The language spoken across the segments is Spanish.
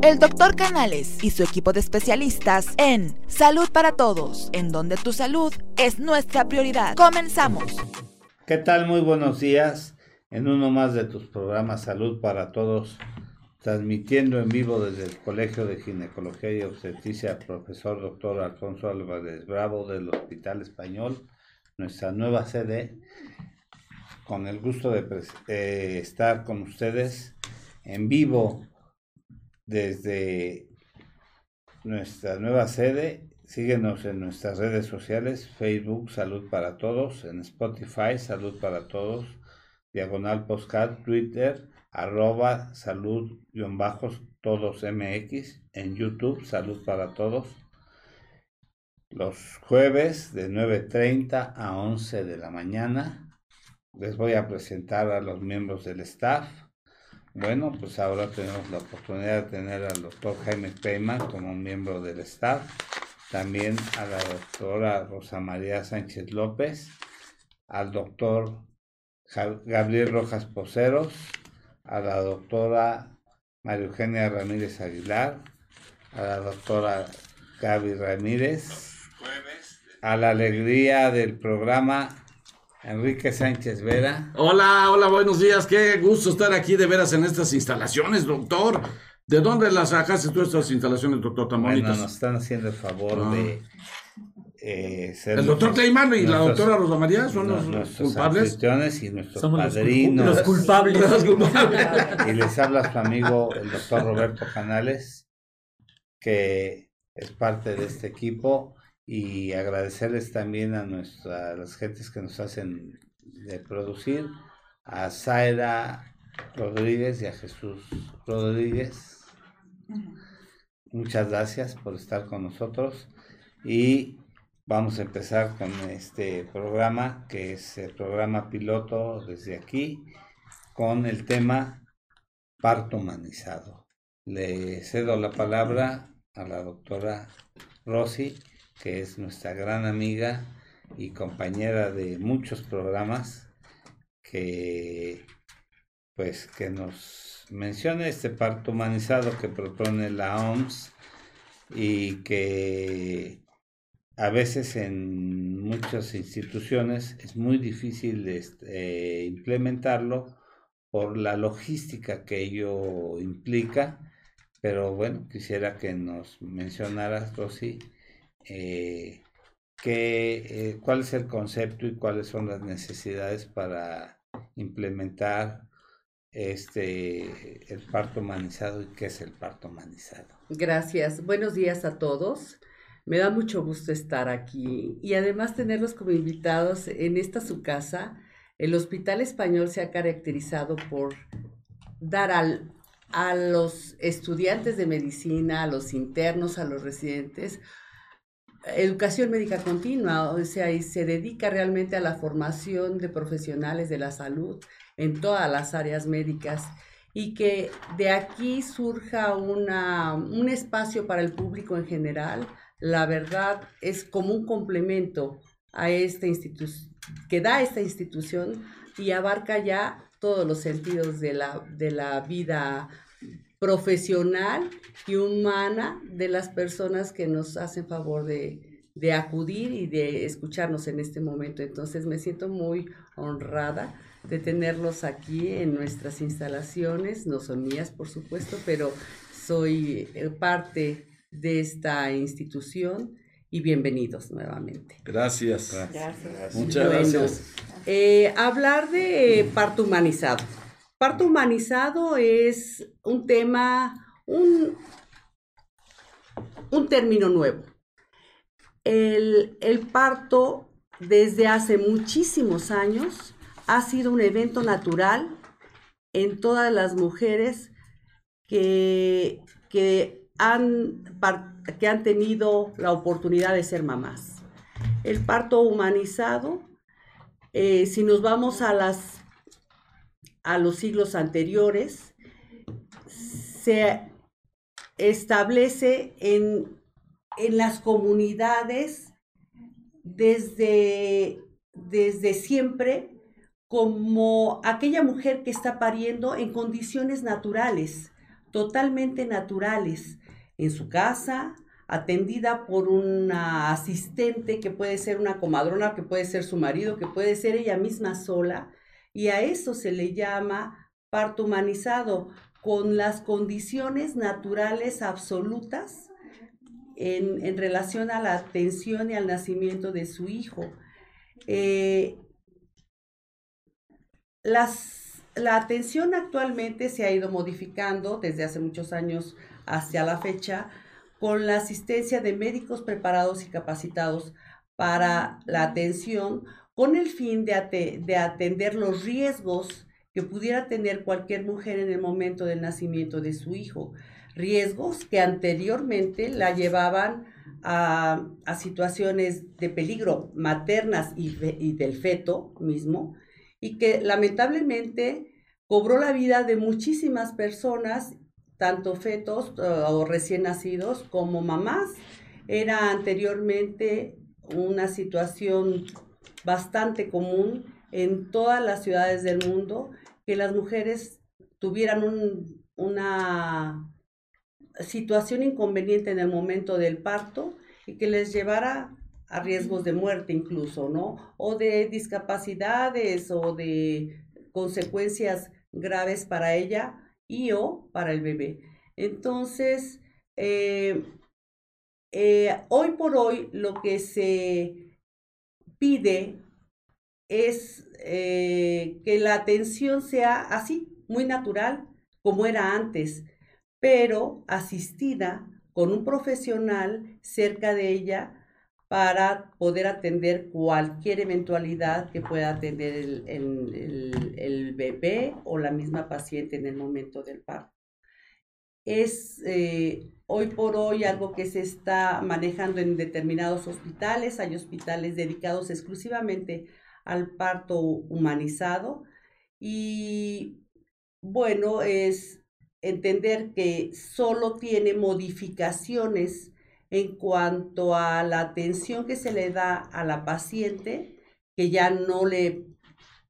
El doctor Canales y su equipo de especialistas en Salud para Todos, en donde tu salud es nuestra prioridad. Comenzamos. ¿Qué tal? Muy buenos días en uno más de tus programas Salud para Todos, transmitiendo en vivo desde el Colegio de Ginecología y Obstetricia, profesor doctor Alfonso Álvarez Bravo del Hospital Español, nuestra nueva sede, con el gusto de eh, estar con ustedes en vivo desde nuestra nueva sede. Síguenos en nuestras redes sociales, Facebook Salud para Todos, en Spotify Salud para Todos, Diagonal Postcard, Twitter, arroba salud-todos MX, en YouTube Salud para Todos. Los jueves de 9.30 a 11 de la mañana les voy a presentar a los miembros del staff bueno, pues ahora tenemos la oportunidad de tener al doctor Jaime Peyman como miembro del staff, también a la doctora Rosa María Sánchez López, al doctor Gabriel Rojas Poceros, a la doctora María Eugenia Ramírez Aguilar, a la doctora Gaby Ramírez, a la alegría del programa Enrique Sánchez Vera. Hola, hola, buenos días. Qué gusto estar aquí de veras en estas instalaciones, doctor. ¿De dónde las sacaste tú estas instalaciones, doctor, tan Bueno, nos están haciendo el favor ah. de eh, ser El doctor Cleimán y la doctora Rosa María son los, nuestros culpables. y nuestros padrinos. Los, culpables. y les habla su amigo, el doctor Roberto Canales, que es parte de este equipo y agradecerles también a nuestras las gentes que nos hacen de producir, a Zaira Rodríguez y a Jesús Rodríguez. Muchas gracias por estar con nosotros y vamos a empezar con este programa que es el programa piloto desde aquí con el tema parto humanizado. Le cedo la palabra a la doctora Rosy que es nuestra gran amiga y compañera de muchos programas, que pues que nos mencione este parto humanizado que propone la OMS y que a veces en muchas instituciones es muy difícil este, implementarlo por la logística que ello implica, pero bueno, quisiera que nos mencionaras, Rosy, eh, eh, cuál es el concepto y cuáles son las necesidades para implementar este el parto humanizado y qué es el parto humanizado. Gracias. Buenos días a todos. Me da mucho gusto estar aquí y además tenerlos como invitados en esta su casa. El Hospital Español se ha caracterizado por dar al, a los estudiantes de medicina, a los internos, a los residentes, educación médica continua, o sea, y se dedica realmente a la formación de profesionales de la salud en todas las áreas médicas y que de aquí surja una, un espacio para el público en general, la verdad es como un complemento a esta institución, que da esta institución y abarca ya todos los sentidos de la, de la vida profesional y humana de las personas que nos hacen favor de, de acudir y de escucharnos en este momento. Entonces me siento muy honrada de tenerlos aquí en nuestras instalaciones, no son mías por supuesto, pero soy eh, parte de esta institución y bienvenidos nuevamente. Gracias. Gracias. Muchas gracias. Eh, hablar de parto humanizado. Parto humanizado es un tema, un, un término nuevo. El, el parto desde hace muchísimos años ha sido un evento natural en todas las mujeres que, que, han, que han tenido la oportunidad de ser mamás. El parto humanizado, eh, si nos vamos a las a los siglos anteriores, se establece en, en las comunidades desde, desde siempre como aquella mujer que está pariendo en condiciones naturales, totalmente naturales en su casa, atendida por una asistente que puede ser una comadrona, que puede ser su marido, que puede ser ella misma sola, y a eso se le llama parto humanizado, con las condiciones naturales absolutas en, relación a la atención y al nacimiento de su hijo. Eh, las, la atención actualmente se ha ido modificando desde hace muchos años hacia la fecha con la asistencia de médicos preparados y capacitados para la atención con el fin de, de atender los riesgos que pudiera tener cualquier mujer en el momento del nacimiento de su hijo. Riesgos que anteriormente la llevaban a, situaciones de peligro maternas y, y del feto mismo, y que lamentablemente cobró la vida de muchísimas personas, tanto fetos eh, o recién nacidos como mamás. Era anteriormente una situación bastante común en todas las ciudades del mundo que las mujeres tuvieran una situación inconveniente en el momento del parto y que les llevara a riesgos de muerte incluso, ¿no? O de discapacidades o de consecuencias graves para ella y o para el bebé. Entonces, eh, eh, hoy por hoy lo que se pide es eh, que la atención sea así, muy natural, como era antes, pero asistida con un profesional cerca de ella para poder atender cualquier eventualidad que pueda tener el, bebé o la misma paciente en el momento del parto. Es eh, hoy por hoy algo que se está manejando en determinados hospitales. Hay hospitales dedicados exclusivamente al parto humanizado y bueno, es entender que solo tiene modificaciones en cuanto a la atención que se le da a la paciente, que ya no le,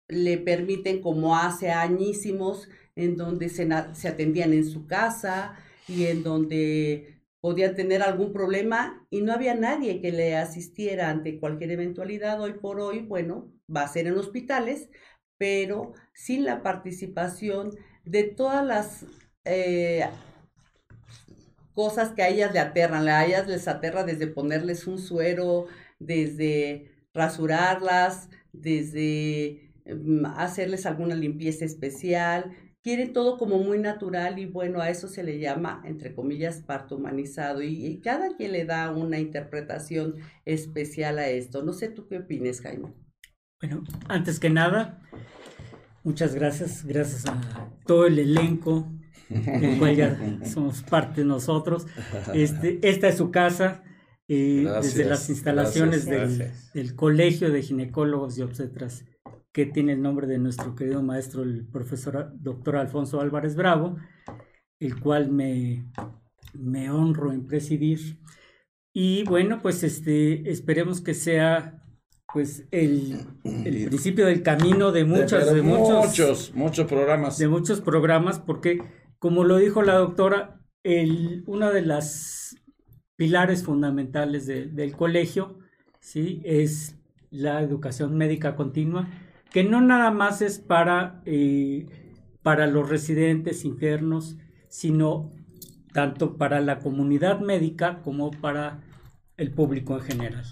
le permiten como hace añísimos, en donde se, se atendían en su casa y en donde podían tener algún problema y no había nadie que le asistiera ante cualquier eventualidad. Hoy por hoy, bueno, va a ser en hospitales, pero sin la participación de todas las eh, cosas que a ellas le aterran. A ellas les aterra desde ponerles un suero, desde rasurarlas, desde mm, hacerles alguna limpieza especial. Quieren todo como muy natural y bueno, a eso se le llama, entre comillas, parto humanizado y, cada quien le da una interpretación especial a esto. No sé tú qué opinas, Jaime. Bueno, antes que nada, muchas gracias, gracias a todo el elenco del cual ya somos parte nosotros. Este, esta es su casa, eh, desde las instalaciones del, Colegio de Ginecólogos y Obstetras, que tiene el nombre de nuestro querido maestro, el profesor doctor Alfonso Álvarez Bravo, el cual me, me honro en presidir. Y bueno, pues este, esperemos que sea pues el, el, principio del camino de muchos, de, muchos, muchos, muchos programas. De muchos programas, porque como lo dijo la doctora, el, una de las pilares fundamentales del colegio ¿sí? es la educación médica continua, que no nada más es para, eh, para los residentes internos, sino tanto para la comunidad médica como para el público en general.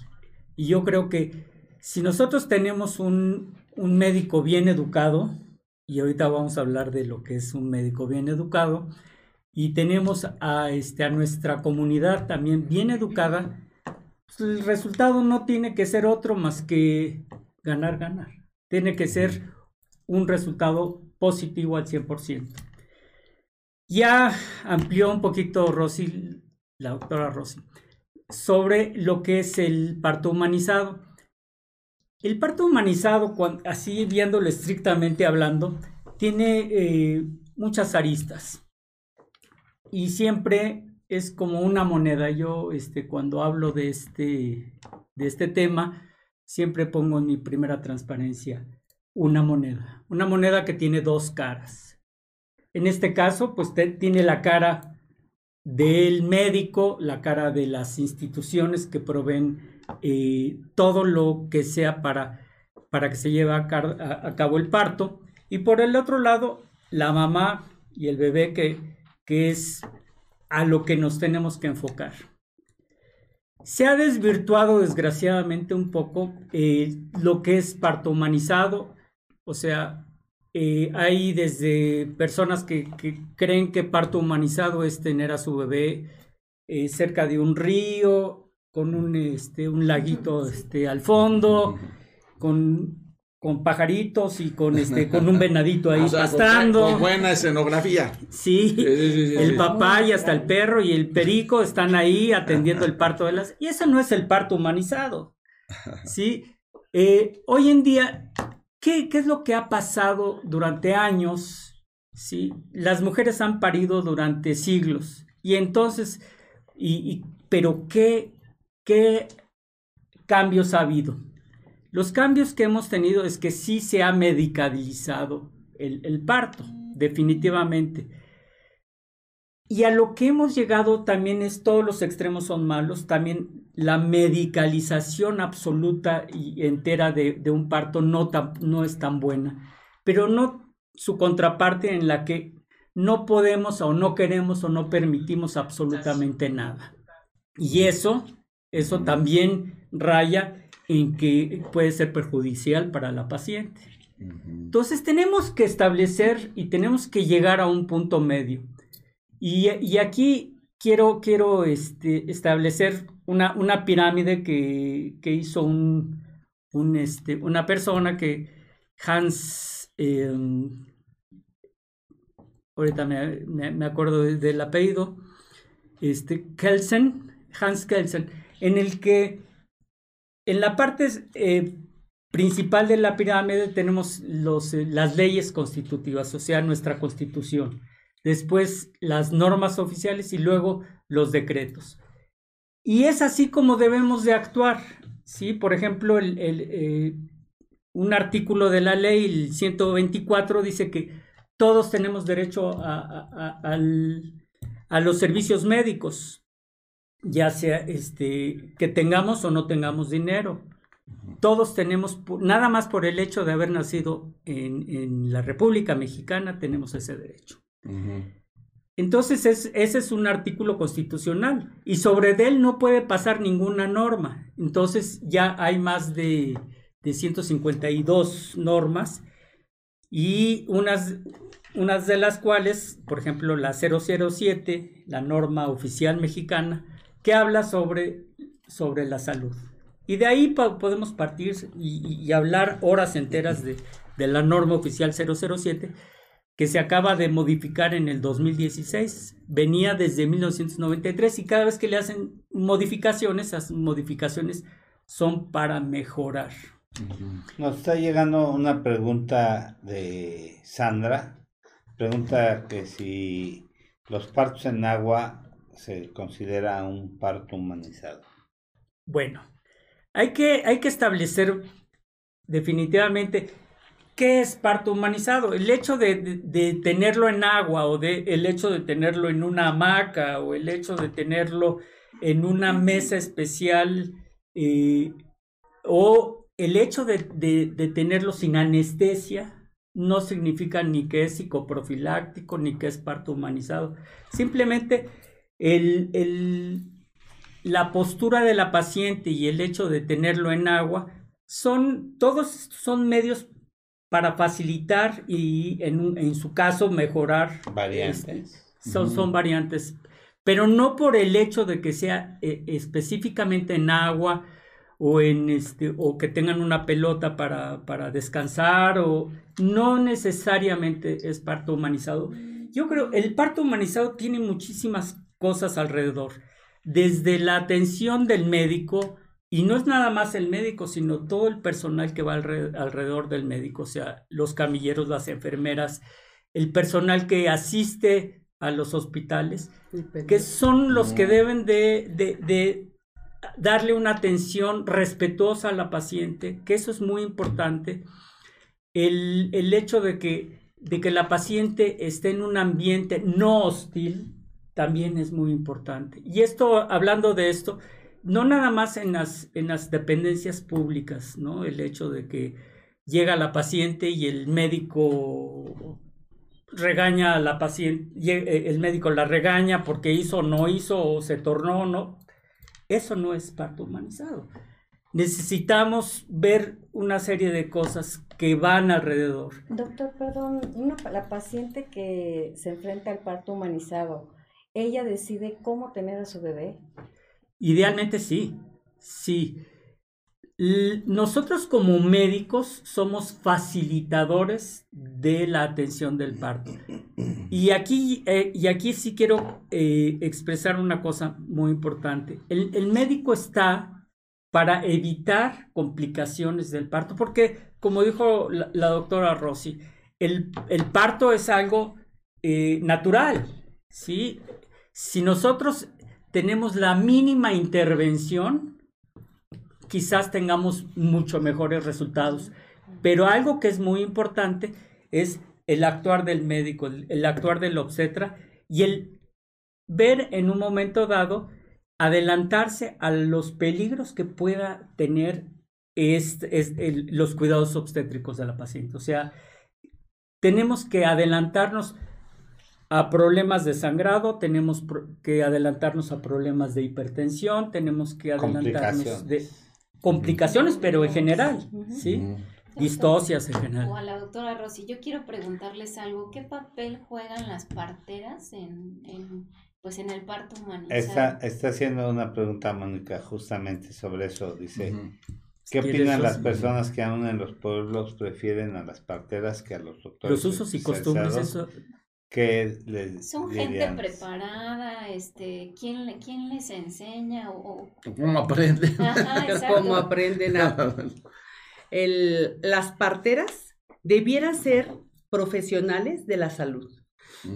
Y yo creo que si nosotros tenemos un, un médico bien educado, y ahorita vamos a hablar de lo que es un médico bien educado. Y tenemos a, este, a nuestra comunidad también bien educada. Pues, el resultado no tiene que ser otro más que ganar, ganar. Tiene que ser un resultado positivo al 100%. Ya amplió un poquito Rosy, la doctora Rosy, sobre lo que es el parto humanizado. El parto humanizado, así viéndolo estrictamente hablando, tiene eh, muchas aristas y siempre es como una moneda. Yo este, cuando hablo de este, de este tema, siempre pongo en mi primera transparencia una moneda, una moneda que tiene dos caras. En este caso, pues tiene la cara del médico, la cara de las instituciones que proveen eh, todo lo que sea para, para que se lleve a, cabo el parto. Y por el otro lado, la mamá y el bebé que, que es a lo que nos tenemos que enfocar. Se ha desvirtuado desgraciadamente un poco eh, lo que es parto humanizado, o sea, eh, hay desde personas que, creen que parto humanizado es tener a su bebé eh, cerca de un río, con un, este, un laguito este, al fondo, con con pajaritos y con este con un venadito ahí pastando. Con, buena escenografía. Sí, el papá y hasta el perro y el perico están ahí atendiendo el parto de las... Y eso no es el parto humanizado. Sí. Eh, hoy en día, ¿qué, ¿qué, es lo que ha pasado durante años? Sí. Las mujeres han parido durante siglos. Y entonces, y, pero ¿qué, ¿qué cambios ha habido? Los cambios que hemos tenido es que sí se ha medicalizado el, parto, definitivamente. Y a lo que hemos llegado también es todos los extremos son malos, también la medicalización absoluta y entera de, un parto no, no es tan buena, pero no su contraparte en la que no podemos o no queremos o no permitimos absolutamente nada. Y eso, eso también raya en que puede ser perjudicial para la paciente. Entonces tenemos que establecer y tenemos que llegar a un punto medio. Y, aquí quiero, quiero este, establecer una, una pirámide que, hizo un, este, una persona que Hans, em, ahorita me, acuerdo del apellido, este, Kelsen, Hans Kelsen, en el que en la parte eh, principal de la pirámide tenemos eh, las leyes constitutivas, o sea, nuestra constitución. Después las normas oficiales y luego los decretos. Y es así como debemos de actuar. ¿sí? Por ejemplo, eh, un artículo de la ley, el 124, dice que todos tenemos derecho a los servicios médicos ya sea este, que tengamos o no tengamos dinero. Todos tenemos, nada más por el hecho de haber nacido en, la República Mexicana, tenemos ese derecho. Entonces, ese es un artículo constitucional y sobre él no puede pasar ninguna norma. Entonces, ya hay más de, de 152 normas y unas, unas de las cuales, por ejemplo, la 007, la norma oficial mexicana, que habla sobre, sobre la salud. Y de ahí podemos partir y, hablar horas enteras de, de, la norma oficial 007 que se acaba de modificar en el 2016. Venía desde 1993 y cada vez que le hacen modificaciones, esas modificaciones son para mejorar. Nos está llegando una pregunta de Sandra. Pregunta que si los partos en agua se considera un parto humanizado? Bueno, hay que, hay que establecer definitivamente qué es parto humanizado. El hecho de, tenerlo en agua o de, el hecho de tenerlo en una hamaca o el hecho de tenerlo en una mesa especial eh, o el hecho de, de tenerlo sin anestesia no significa ni que es psicoprofiláctico ni que es parto humanizado. Simplemente el, la postura de la paciente y el hecho de tenerlo en agua son, todos son medios para facilitar y en, en su caso mejorar. Variantes. Este, son, son variantes, pero no por el hecho de que sea eh, específicamente en agua o en este o que tengan una pelota para, para descansar o no necesariamente es parto humanizado. Yo creo el parto humanizado tiene muchísimas cosas alrededor. Desde la atención del médico, y no es nada más el médico, sino todo el personal que va alrededor del médico, o sea, los camilleros, las enfermeras, el personal que asiste a los hospitales, que son los que deben de, de, darle una atención respetuosa a la paciente, que eso es muy importante. El, el hecho de que de que la paciente esté en un ambiente no hostil también es muy importante. Y esto, hablando de esto, no nada más en las, en las dependencias públicas, ¿no? El hecho de que llega la paciente y el médico regaña a la paciente, eh, el médico la regaña porque hizo no hizo o se tornó no. Eso no es parto humanizado. Necesitamos ver una serie de cosas que van alrededor. Doctor, perdón, la paciente que se enfrenta al parto humanizado, ¿ella decide cómo tener a su bebé? Idealmente sí, sí. Nosotros como médicos somos facilitadores de la atención del parto. Y aquí, eh, y aquí sí quiero eh, expresar una cosa muy importante. El, médico está para evitar complicaciones del parto, porque como dijo la, doctora Rossi, el, parto es algo eh, natural. ¿sí? Si nosotros tenemos la mínima intervención, quizás tengamos mucho mejores resultados. Pero algo que es muy importante es el actuar del médico, el, actuar del obstetra y el ver en un momento dado adelantarse a los peligros que pueda tener los cuidados obstétricos de la paciente. O sea, tenemos que adelantarnos a problemas de sangrado, tenemos que adelantarnos a problemas de hipertensión, tenemos que adelantarnos de complicaciones, pero en general, ¿sí? Distocias en general. O a la doctora Rossi, yo quiero preguntarles algo, ¿qué papel juegan las parteras en, pues en el parto humanizado? Está, está haciendo una pregunta, Mónica, justamente sobre eso, dice... ¿Qué opinan las personas que aún en los pueblos prefieren a las parteras que a los doctores? Los usos y costumbres, eso son gente preparada este quién quién les enseña o, cómo aprenden cómo aprenden a el, las parteras debieran ser profesionales de la salud.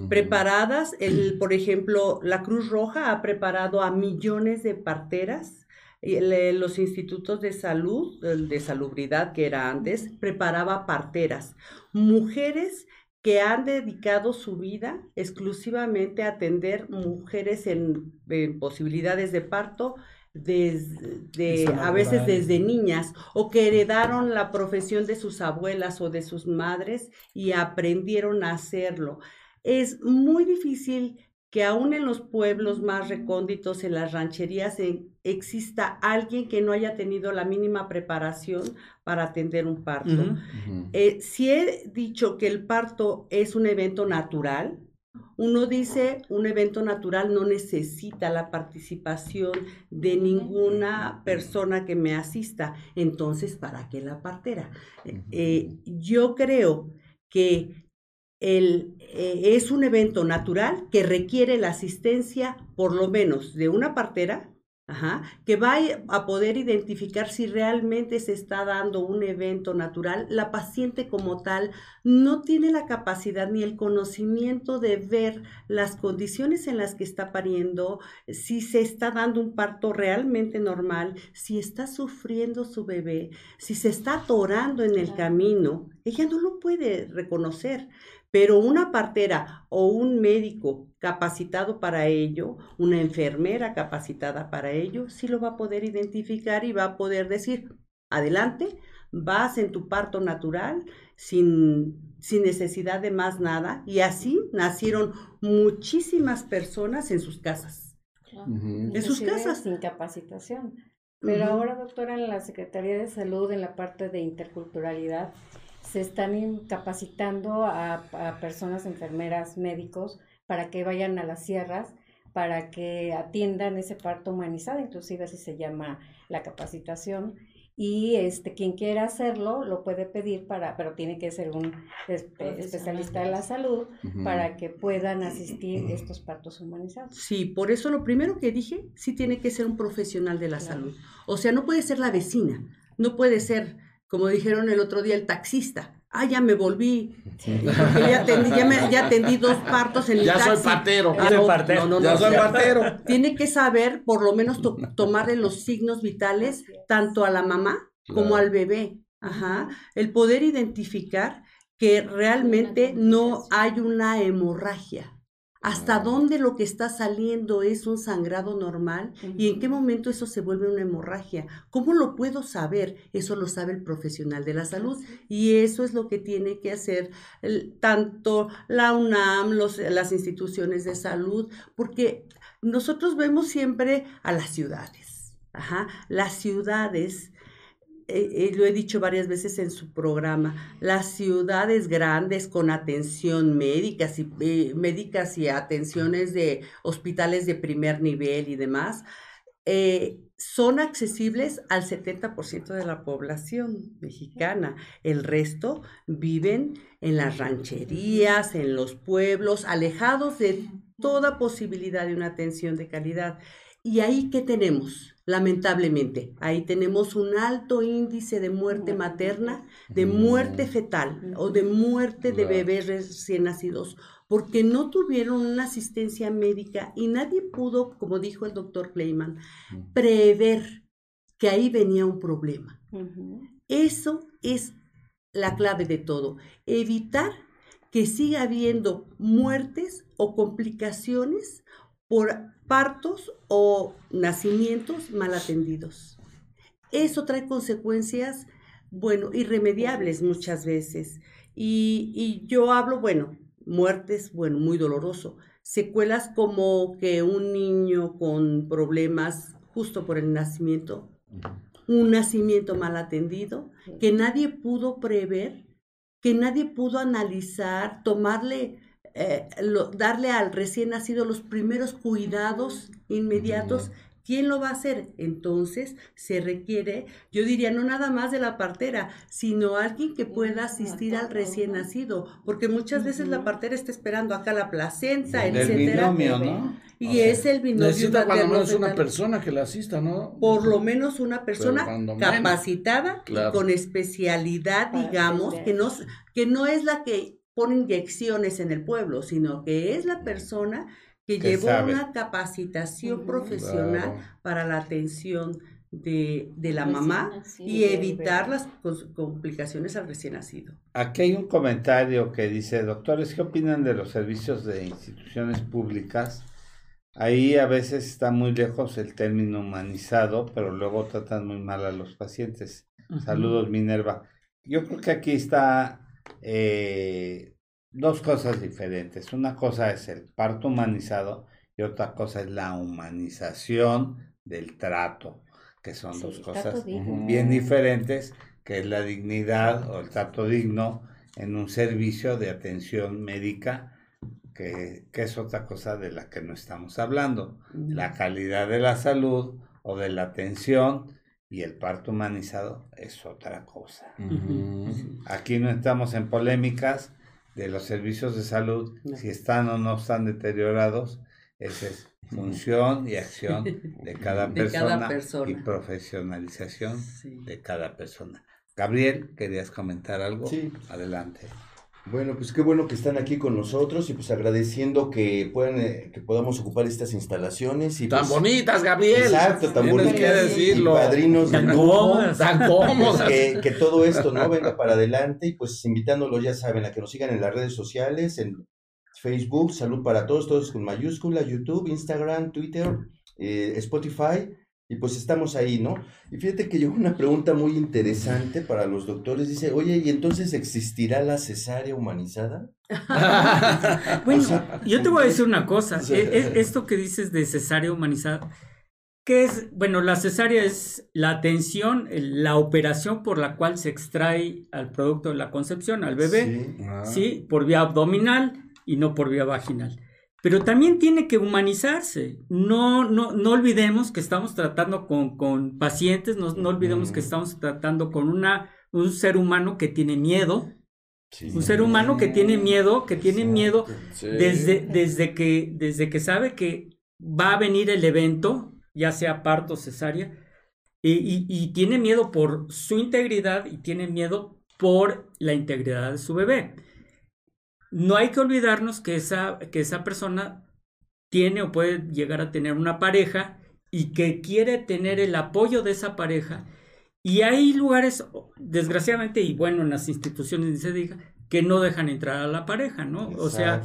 Preparadas el por ejemplo la Cruz Roja ha preparado a millones de parteras los institutos de salud, de salubridad que era antes, preparaba parteras, mujeres que han dedicado su vida exclusivamente a atender mujeres en, posibilidades de parto, desde, a veces desde niñas, o que heredaron la profesión de sus abuelas o de sus madres y aprendieron a hacerlo. Es muy difícil que aún en los pueblos más recónditos, en las rancherías, exista alguien que no haya tenido la mínima preparación para atender un parto. Eh, si he dicho que el parto es un evento natural, uno dice un evento natural no necesita la participación de ninguna persona que me asista. Entonces, ¿para qué la partera? Eh, yo creo que el, eh, es un evento natural que requiere la asistencia por lo menos de una partera, que va a poder identificar si realmente se está dando un evento natural. La paciente como tal no tiene la capacidad ni el conocimiento de ver las condiciones en las que está pariendo, si se está dando un parto realmente normal, si está sufriendo su bebé, si se está atorando en el camino. Ella no lo puede reconocer. Pero una partera o un médico capacitado para ello, una enfermera capacitada para ello, sí lo va a poder identificar y va a poder decir, adelante, vas en tu parto natural sin, sin necesidad de más nada. Y así nacieron muchísimas personas en sus casas. En sus casas. Sin capacitación. Pero ahora, doctora, en la Secretaría de Salud, en la parte de interculturalidad, se están capacitando a, personas, enfermeras, médicos, para que vayan a las sierras, para que atiendan ese parto humanizado, inclusive así se llama la capacitación. Y este, quien quiera hacerlo lo puede pedir para, pero tiene que ser un especialista de la salud para que puedan asistir estos partos humanizados. Sí, por eso lo primero que dije, sí tiene que ser un profesional de la salud. O sea, no puede ser la vecina, no puede ser como dijeron el otro día el taxista. Ah, ya me volví. ya, atendí, dos partos en el ya Soy partero. Ya soy partero. No, no, ya soy partero. Tiene que saber, por lo menos, tomarle los signos vitales tanto a la mamá como al bebé. Ajá. El poder identificar que realmente no hay una hemorragia. ¿Hasta dónde lo que está saliendo es un sangrado normal? ¿Y en qué momento eso se vuelve una hemorragia? ¿Cómo lo puedo saber? Eso lo sabe el profesional de la salud. Y eso es lo que tiene que hacer tanto la UNAM, las instituciones de salud, porque nosotros vemos siempre a las ciudades. Ajá. Las ciudades eh, eh, lo he dicho varias veces en su programa, las ciudades grandes con atención médicas y, eh, médicas y atenciones de hospitales de primer nivel y demás, son accesibles al 70% de la población mexicana. El resto viven en las rancherías, en los pueblos, alejados de toda posibilidad de una atención de calidad. ¿Y ahí qué tenemos? Lamentablemente, ahí tenemos un alto índice de muerte materna, de muerte fetal o de muerte de bebés recién nacidos, porque no tuvieron una asistencia médica y nadie pudo, como dijo el doctor Kleiman, prever que ahí venía un problema. Eso es la clave de todo, evitar que siga habiendo muertes o complicaciones por partos o nacimientos mal atendidos. Eso trae consecuencias, bueno, irremediables muchas veces. Y, yo hablo, bueno, muertes, bueno, muy doloroso. Secuelas como que un niño con problemas justo por el nacimiento, un nacimiento mal atendido, que nadie pudo prever, que nadie pudo analizar, tomarle eh, darle al recién nacido los primeros cuidados inmediatos. ¿Quién lo va a hacer? Entonces se requiere, yo diría, no nada más de la partera, sino alguien que pueda asistir al recién nacido, porque muchas veces la partera está esperando acá la placenta, el Binomio, ¿no? Y es el binomio. Necesita cuando menos una persona que la asista, ¿no? Por lo menos una persona capacitada con especialidad, digamos, que no, que no es la que pone inyecciones en el pueblo, sino que es la persona que, llevó una capacitación profesional para la atención de, la mamá y evitar las complicaciones al recién nacido. Aquí hay un comentario que dice, doctores, ¿qué opinan de los servicios de instituciones públicas? Ahí a veces está muy lejos el término humanizado, pero luego tratan muy mal a los pacientes. Saludos, Minerva. Yo creo que aquí está eh, dos cosas diferentes. Una cosa es el parto humanizado y otra cosa es la humanización del trato, que son dos cosas bien diferentes, que es la dignidad o el trato digno en un servicio de atención médica, que, que es otra cosa de la que no estamos hablando. La calidad de la salud o de la atención y el parto humanizado es otra cosa. Aquí no estamos en polémicas de los servicios de salud, si están o no están deteriorados, esa es función y acción de cada, persona, y profesionalización de cada persona. Gabriel, ¿querías comentar algo? Sí. Adelante. Bueno, pues qué bueno que están aquí con nosotros y pues agradeciendo que puedan eh, que podamos ocupar estas instalaciones y tan pues, bonitas, Gabriel. Exacto, tan bonitas. que decirlo. padrinos tan cómodas, tan cómodas. Que, que, todo esto no venga para adelante y pues invitándolos ya saben a que nos sigan en las redes sociales, en Facebook, Salud para Todos, todos con mayúscula, YouTube, Instagram, Twitter, eh, Spotify y pues estamos ahí, ¿no? Y fíjate que yo una pregunta muy interesante para los doctores. Dice, oye, ¿y entonces existirá la cesárea humanizada? bueno, yo te voy a decir una cosa. E, e, esto que dices de cesárea humanizada, ¿qué es? Bueno, la cesárea es la atención, la operación por la cual se extrae al producto de la concepción, al bebé, ¿sí? Ah. Por vía abdominal y no por vía vaginal pero también tiene que humanizarse. No, no, no olvidemos que estamos tratando con, pacientes, no, no, olvidemos que estamos tratando con una, un ser humano que tiene miedo. Un ser humano que tiene miedo, que tiene miedo desde, desde, que, desde que sabe que va a venir el evento, ya sea parto o cesárea, y, y tiene miedo por su integridad y tiene miedo por la integridad de su bebé no hay que olvidarnos que esa, que esa persona tiene o puede llegar a tener una pareja y que quiere tener el apoyo de esa pareja. Y hay lugares, desgraciadamente, y bueno, en las instituciones se diga, que no dejan entrar a la pareja, ¿no? O sea,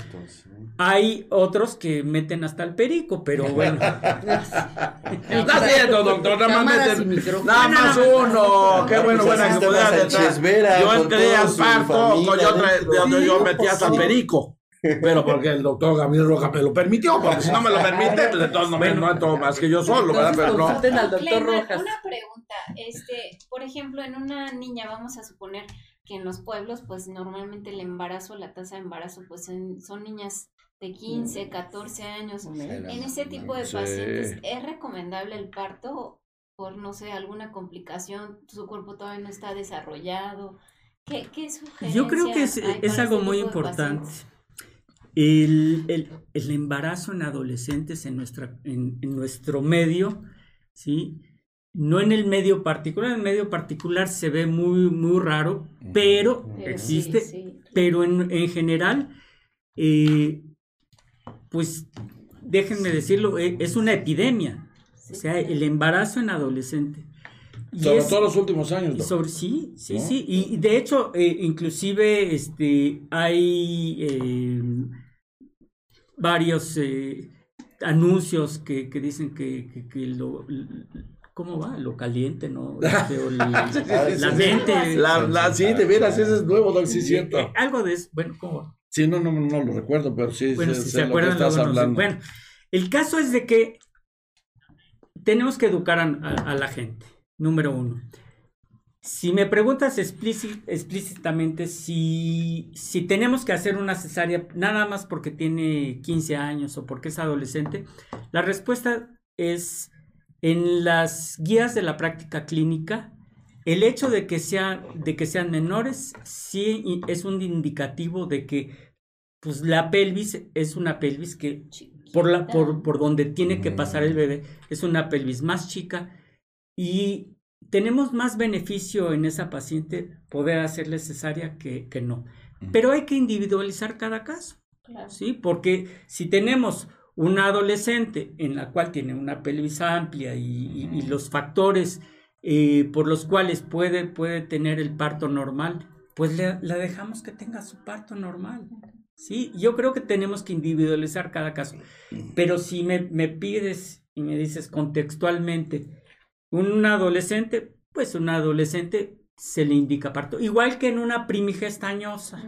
hay otros que meten hasta el perico, pero bueno. Está haciendo, doctor, nada más meten, nada más uno. Qué bueno, buena comunidad. Yo entré al parto, yo, yo metí hasta el perico. Pero porque el doctor Gabriel Roja me lo permitió, porque si no me lo permite, pues entonces no me no más que yo solo, ¿verdad? Pero no. Al doctor Rojas. Una pregunta, este, por ejemplo, en una niña, vamos a suponer que en los pueblos, pues normalmente el embarazo, la tasa de embarazo, pues son niñas de 15, 14 años. En ese tipo de pacientes, ¿es recomendable el parto por, no sé, alguna complicación? ¿Su cuerpo todavía no está desarrollado? ¿Qué, qué Yo creo que es, es algo muy importante. El, el, el, embarazo en adolescentes en, nuestra, en, en, nuestro medio, ¿sí? No en el medio particular, en el medio particular se ve muy, muy raro, pero, existe, pero en, en general, eh, pues déjenme decirlo, e, es una epidemia, o sea, el embarazo en adolescente. sobre todo los últimos años. Sobre, sí, sí, sí. Y de hecho, eh, inclusive este, hay eh, varios eh, anuncios que, que, dicen que, que, lo, ¿Cómo va? Lo caliente, ¿no? Este, la, la, mente. La, sí, de veras, ese es nuevo, Doc, sí, cierto. Eh, algo de eso, bueno, ¿cómo va? Sí, no, no, no lo recuerdo, pero sí, bueno, si se acuerdan, estás hablando. Bueno, el caso es de que tenemos que educar a, a la gente, número uno. Si me preguntas explícitamente si, si tenemos que hacer una cesárea nada más porque tiene 15 años o porque es adolescente, la respuesta es en las guías de la práctica clínica, el hecho de que, sea, de que sean menores sí es un indicativo de que pues, la pelvis es una pelvis que por, la, por, por donde tiene que pasar el bebé es una pelvis más chica y tenemos más beneficio en esa paciente poder hacerle cesárea que, que no. Pero hay que individualizar cada caso, ¿sí? Porque si tenemos una adolescente en la cual tiene una pelvis amplia y, los factores eh, por los cuales puede, puede tener el parto normal, pues le, la dejamos que tenga su parto normal. Sí, yo creo que tenemos que individualizar cada caso. Pero si me, me pides y me dices contextualmente, un adolescente, pues un adolescente se le indica parto. Igual que en una primigestañosa.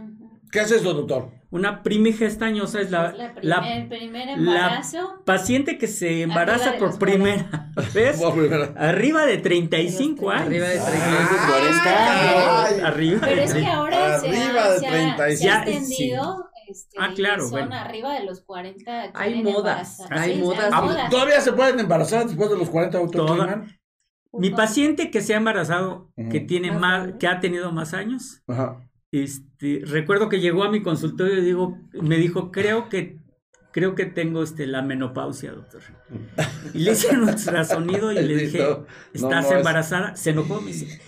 ¿Qué es eso, doctor? Una primigestañosa es la, la, primer embarazo. paciente que se embaraza por primera vez. Arriba de 35 años. Arriba de 35, 40 años. Arriba Pero es que ahora arriba se, ha, de se ha extendido. Este, ah, claro. Son bueno. arriba de los 40. Hay modas. Hay modas. ¿Todavía se pueden embarazar después de los 40 autoclinan? Mi paciente que se ha embarazado, que tiene más, que ha tenido más años, este, recuerdo que llegó a mi consultorio y digo, me dijo, creo que, creo que tengo este, la menopausia, doctor. Y le hice un ultrasonido y le dije, ¿estás embarazada? Se enojó, me dice,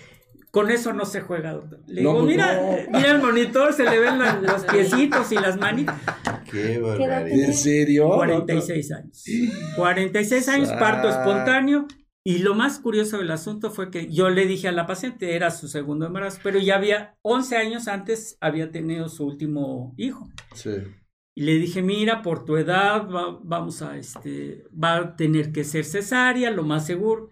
con eso no se juega, doctor. Le digo, mira, mira el monitor, se le ven los piecitos y las manitas. Qué barbaridad. ¿En serio? 46 años. 46 años, parto espontáneo y lo más curioso del asunto fue que yo le dije a la paciente, era su segundo embarazo, pero ya había 11 años antes, había tenido su último hijo. Sí. Y le dije, mira, por tu edad, vamos a, este, va a tener que ser cesárea, lo más seguro.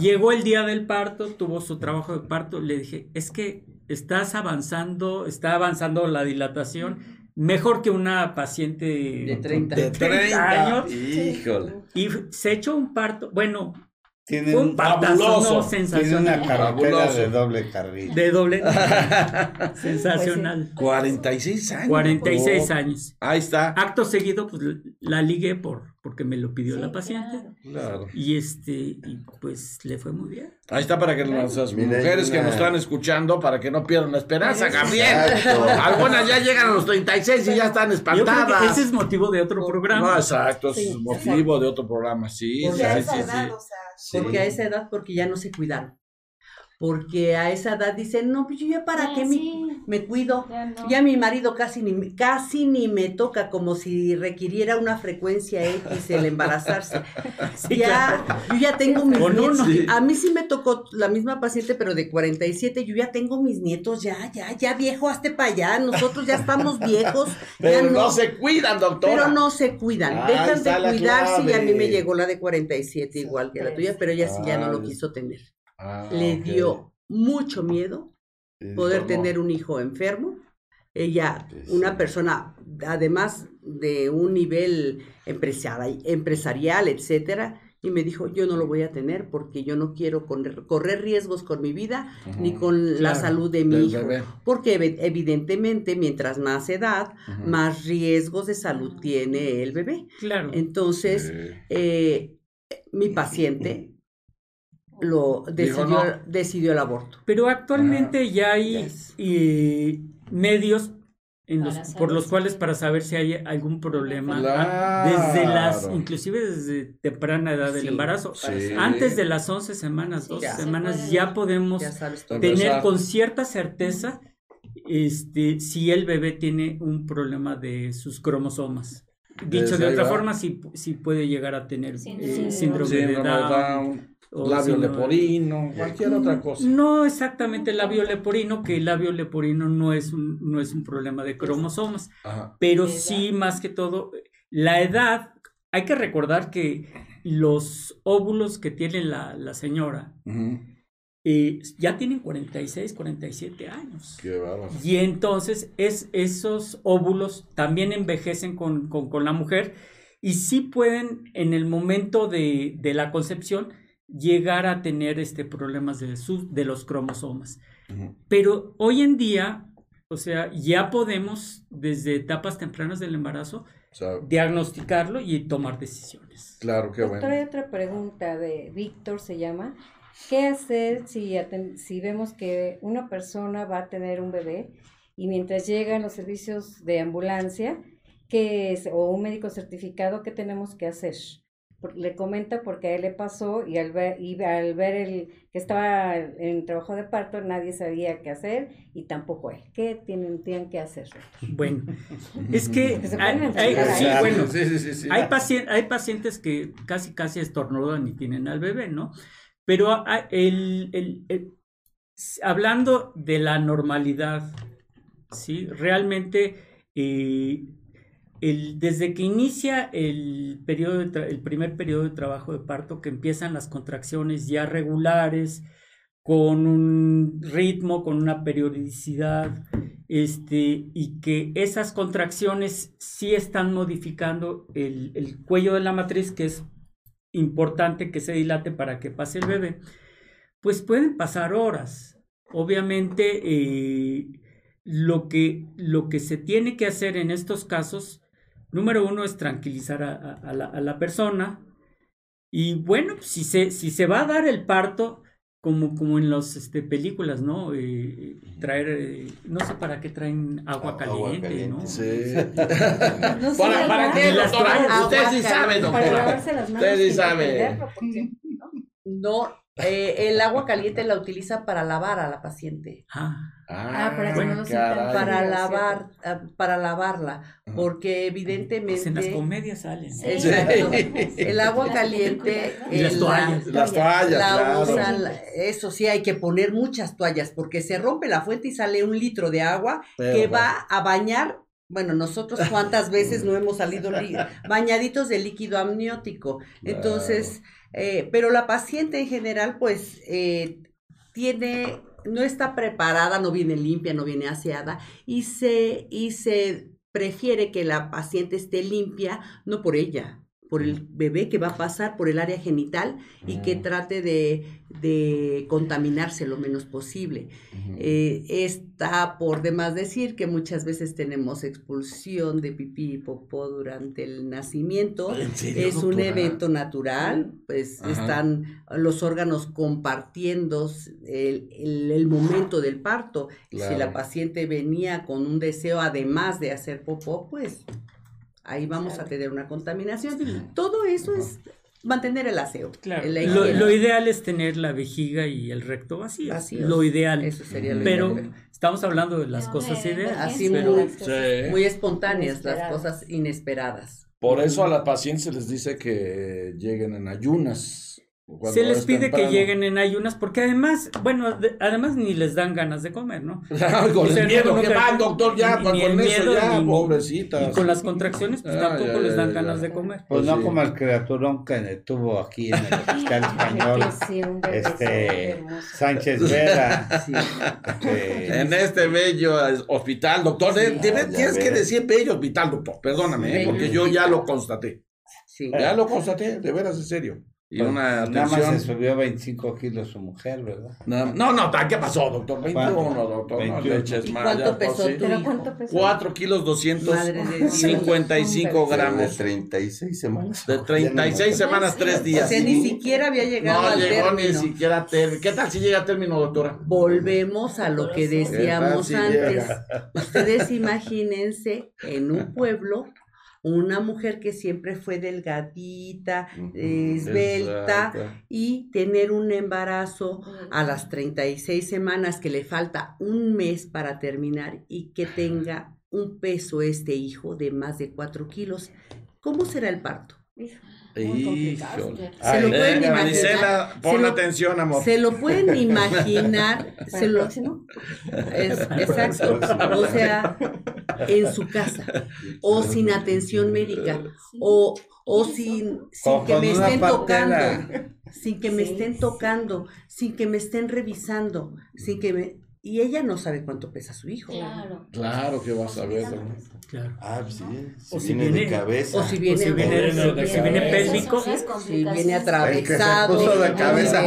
Llegó el día del parto, tuvo su trabajo de parto, le dije, es que estás avanzando, está avanzando la dilatación, mejor que una paciente de 30, de 30 años. Híjole. Y se echó un parto, bueno, tiene un fabuloso. Tiene una carretera de doble carril. De doble. sensacional. 46 años. 46 años. Ahí está. Acto seguido, pues la ligué por, porque me lo pidió la paciente. Claro. Y este, y pues le fue muy bien. Ahí está para que las mujeres que nos están escuchando, para que no pierdan la esperanza, Gabriel. Algunas ya llegan a los 36 y ya están espantadas. ese es motivo de otro programa. No, exacto, es motivo de otro programa, sí. sí, sí, Porque a esa edad, porque ya no se cuidaron. Porque a esa edad dicen, no, pues yo ya para qué me, cuido. Ya, mi marido casi ni, casi ni me toca, como si requiriera una frecuencia X el embarazarse. ya, yo ya tengo mis nietos. A mí sí me tocó la misma paciente, pero de 47, yo ya tengo mis nietos, ya, ya, ya viejo, hazte para allá, nosotros ya estamos viejos. Pero no, se cuidan, doctor. Pero no se cuidan, dejan de cuidarse y a mí me llegó la de 47 igual que la tuya, pero ella sí ya no lo quiso tener. Ah, Le dio mucho miedo poder tener un hijo enfermo. Ella, una persona, además de un nivel empresarial, etcétera, y me dijo, yo no lo voy a tener porque yo no quiero correr, riesgos con mi vida ni con la salud de mi hijo. Porque evidentemente, mientras más edad, más riesgos de salud tiene el bebé. Claro. Entonces, eh, mi paciente lo decidió, decidió el aborto. Pero actualmente ya hay eh, medios en los, por los cuales para saber si hay algún problema desde las inclusive desde temprana edad del embarazo antes de las 11 semanas 12 semanas ya podemos tener con cierta certeza este si el bebé tiene un problema de sus cromosomas. Dicho de otra forma si, si puede llegar a tener síndrome, eh, de Down labio leporino, cualquier otra cosa. No exactamente el labio leporino, que el labio leporino no es un, no es un problema de cromosomas, pero sí más que todo la edad. Hay que recordar que los óvulos que tiene la, la señora eh, ya tienen 46, 47 años. Qué y entonces es, esos óvulos también envejecen con, con, con, la mujer y sí pueden en el momento de, de la concepción llegar a tener este problemas de, de los cromosomas. Pero hoy en día, o sea, ya podemos desde etapas tempranas del embarazo diagnosticarlo y tomar decisiones. Claro, qué bueno. Hay otra pregunta de Víctor, se llama. ¿Qué hacer si, si vemos que una persona va a tener un bebé y mientras llegan los servicios de ambulancia, que es, o un médico certificado, ¿qué tenemos que hacer? Le comenta porque a él le pasó y al ver, y al ver el que estaba en trabajo de parto nadie sabía qué hacer y tampoco él. ¿Qué tienen, tienen que hacer? Bueno, es que hay, hay, pacientes que casi casi estornudan y tienen al bebé, ¿no? Pero el, el, hablando de la normalidad, ¿sí? Realmente... Eh, desde que inicia el, primer periodo de trabajo de parto, que empiezan las contracciones ya regulares, con un ritmo, con una periodicidad, este, y que esas contracciones sí están modificando el, el, cuello de la matriz, que es importante que se dilate para que pase el bebé, pues pueden pasar horas. Obviamente, eh, lo que se tiene que hacer en estos casos Número uno es tranquilizar a, la, persona. Y bueno, si se, si se va a dar el parto, como, como en las este, películas, ¿no? Eh, traer, eh, no sé para qué traen agua, caliente, ¿no? Sí. ¿Para, ¿Para qué, doctora? Usted sí sabe, doctora. Usted sí sabe. No, eh, el agua caliente la utiliza para lavar a la paciente. Ah, ah para, para lavar, ah, para lavarla, porque evidentemente pues en las comedias salen. El agua caliente, y las toallas, las toallas, la usan, eso sí hay que poner muchas toallas porque se rompe la fuente y sale un litro de agua que va a bañar bueno, nosotros cuántas veces no hemos salido bañaditos de líquido amniótico. Entonces, eh, pero la paciente en general, pues, eh, tiene, no está preparada, no viene limpia, no viene aseada y se, y se prefiere que la paciente esté limpia, no por ella, por el bebé que va a pasar por el área genital y que trate de, contaminarse lo menos posible. Eh, está por demás decir que muchas veces tenemos expulsión de pipí y popó durante el nacimiento. es un evento natural, pues están los órganos compartiendo el, momento del parto. Y si la paciente venía con un deseo además de hacer popó, pues ahí vamos a tener una contaminación. Todo eso es mantener el aseo. Claro. Lo, ideal es tener la vejiga y el recto vacío. Lo ideal. Eso sería lo Pero estamos hablando de las cosas ideales. Así muy, espontáneas, las cosas inesperadas. Por eso a las pacientes se les dice que lleguen en ayunas se les pide que lleguen en ayunas porque además, bueno, además ni les dan ganas de comer, ¿no? con el miedo que van, doctor, ya, con eso ya, pobrecita. Y con las contracciones, pues tampoco les dan ganas de comer. Pues, no como el criaturón que tuvo aquí en el hospital español, este, Sánchez Vera. Este, en este bello hospital, doctor, tienes que decir bello hospital, doctor, perdóname, ¿eh? porque yo ya lo constaté. Ya lo constaté, de veras, en serio. Y pues, una Nada más se subió 25 kilos su mujer, ¿verdad? No, no, no ¿qué pasó, doctor? 21, doctor. 21. No leches más. ¿Cuánto pesó tu cuánto pesó? 4 kilos 255 gramos. De 36 semanas. De 36 semanas, 3 días. O sea, ni siquiera había llegado no, al llegó término. ni siquiera a término. ¿Qué tal si llega a término, doctora? Volvemos a lo que decíamos antes. Ustedes imagínense en un pueblo una mujer que siempre fue delgadita, esbelta, y tener un embarazo a las 36 semanas que le falta un mes para terminar y que tenga un peso este hijo de más de 4 kilos. ¿Cómo será el parto? Se lo pueden imaginar. pon atención, amor. Se lo pueden imaginar. se lo, es, exacto. O sea, en su casa. O sin atención médica. O, o sin, sin que me estén tocando. Sin que me estén tocando. Sin que me estén revisando. Sin que me y ella no sabe cuánto pesa su hijo. Claro. Claro que va a saber. Claro. Ah, pues sí. Si, o si viene, de cabeza. O si viene, o si viene, de, si viene pélvico. Si viene atravesado. de cabeza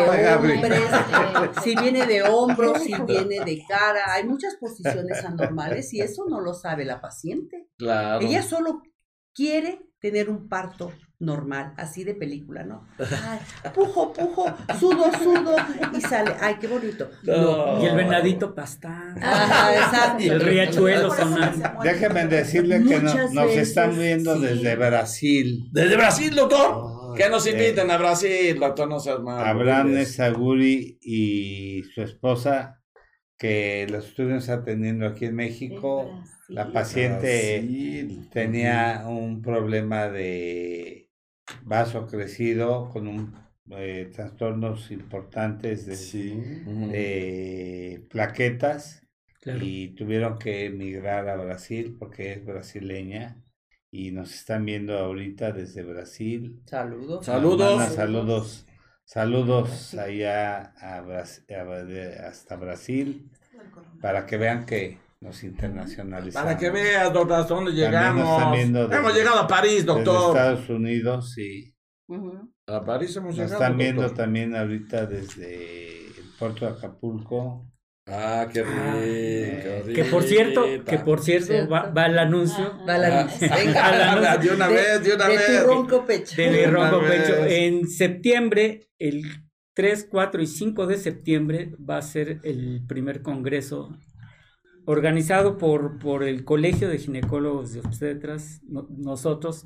Si viene de hombros, si viene de cara. Hay muchas posiciones anormales y eso no lo sabe la paciente. Claro. Ella solo quiere tener un parto normal, así de película, ¿no? Ay, pujo, pujo, sudo, sudo, y sale, ay, qué bonito. Y el venadito pastando. Y el riachuelo sonando. Déjenme decirle que nos están viendo desde Brasil. ¿Desde Brasil, doctor? que nos inviten a Brasil, doctor, no seas malo. Abraham Saguri y su esposa, que los estuvimos atendiendo aquí en México. La paciente tenía un problema de vaso crecido con un, eh, trastornos importantes de, plaquetas y tuvieron que emigrar a Brasil porque es brasileña y nos están viendo ahorita desde Brasil. Saludos. Saludos. saludos. Saludos allá a, hasta Brasil para que vean que nos internacionalizamos. Para que veas, doctor, hasta dónde llegamos. hemos llegado a París, doctor. Estados Unidos, y A París hemos llegado. Nos están viendo también ahorita desde el puerto de Acapulco. Ah, qué ah, rico, Que por cierto, que por cierto, va, va el anuncio. Va el anuncio. Venga, de una vez, de una vez. De tu ronco pecho. De mi ronco pecho. En septiembre, el 3, 4 y 5 de septiembre va a ser el primer congreso organizado por, por el Colegio de Ginecólogos de Obstetras, nosotros,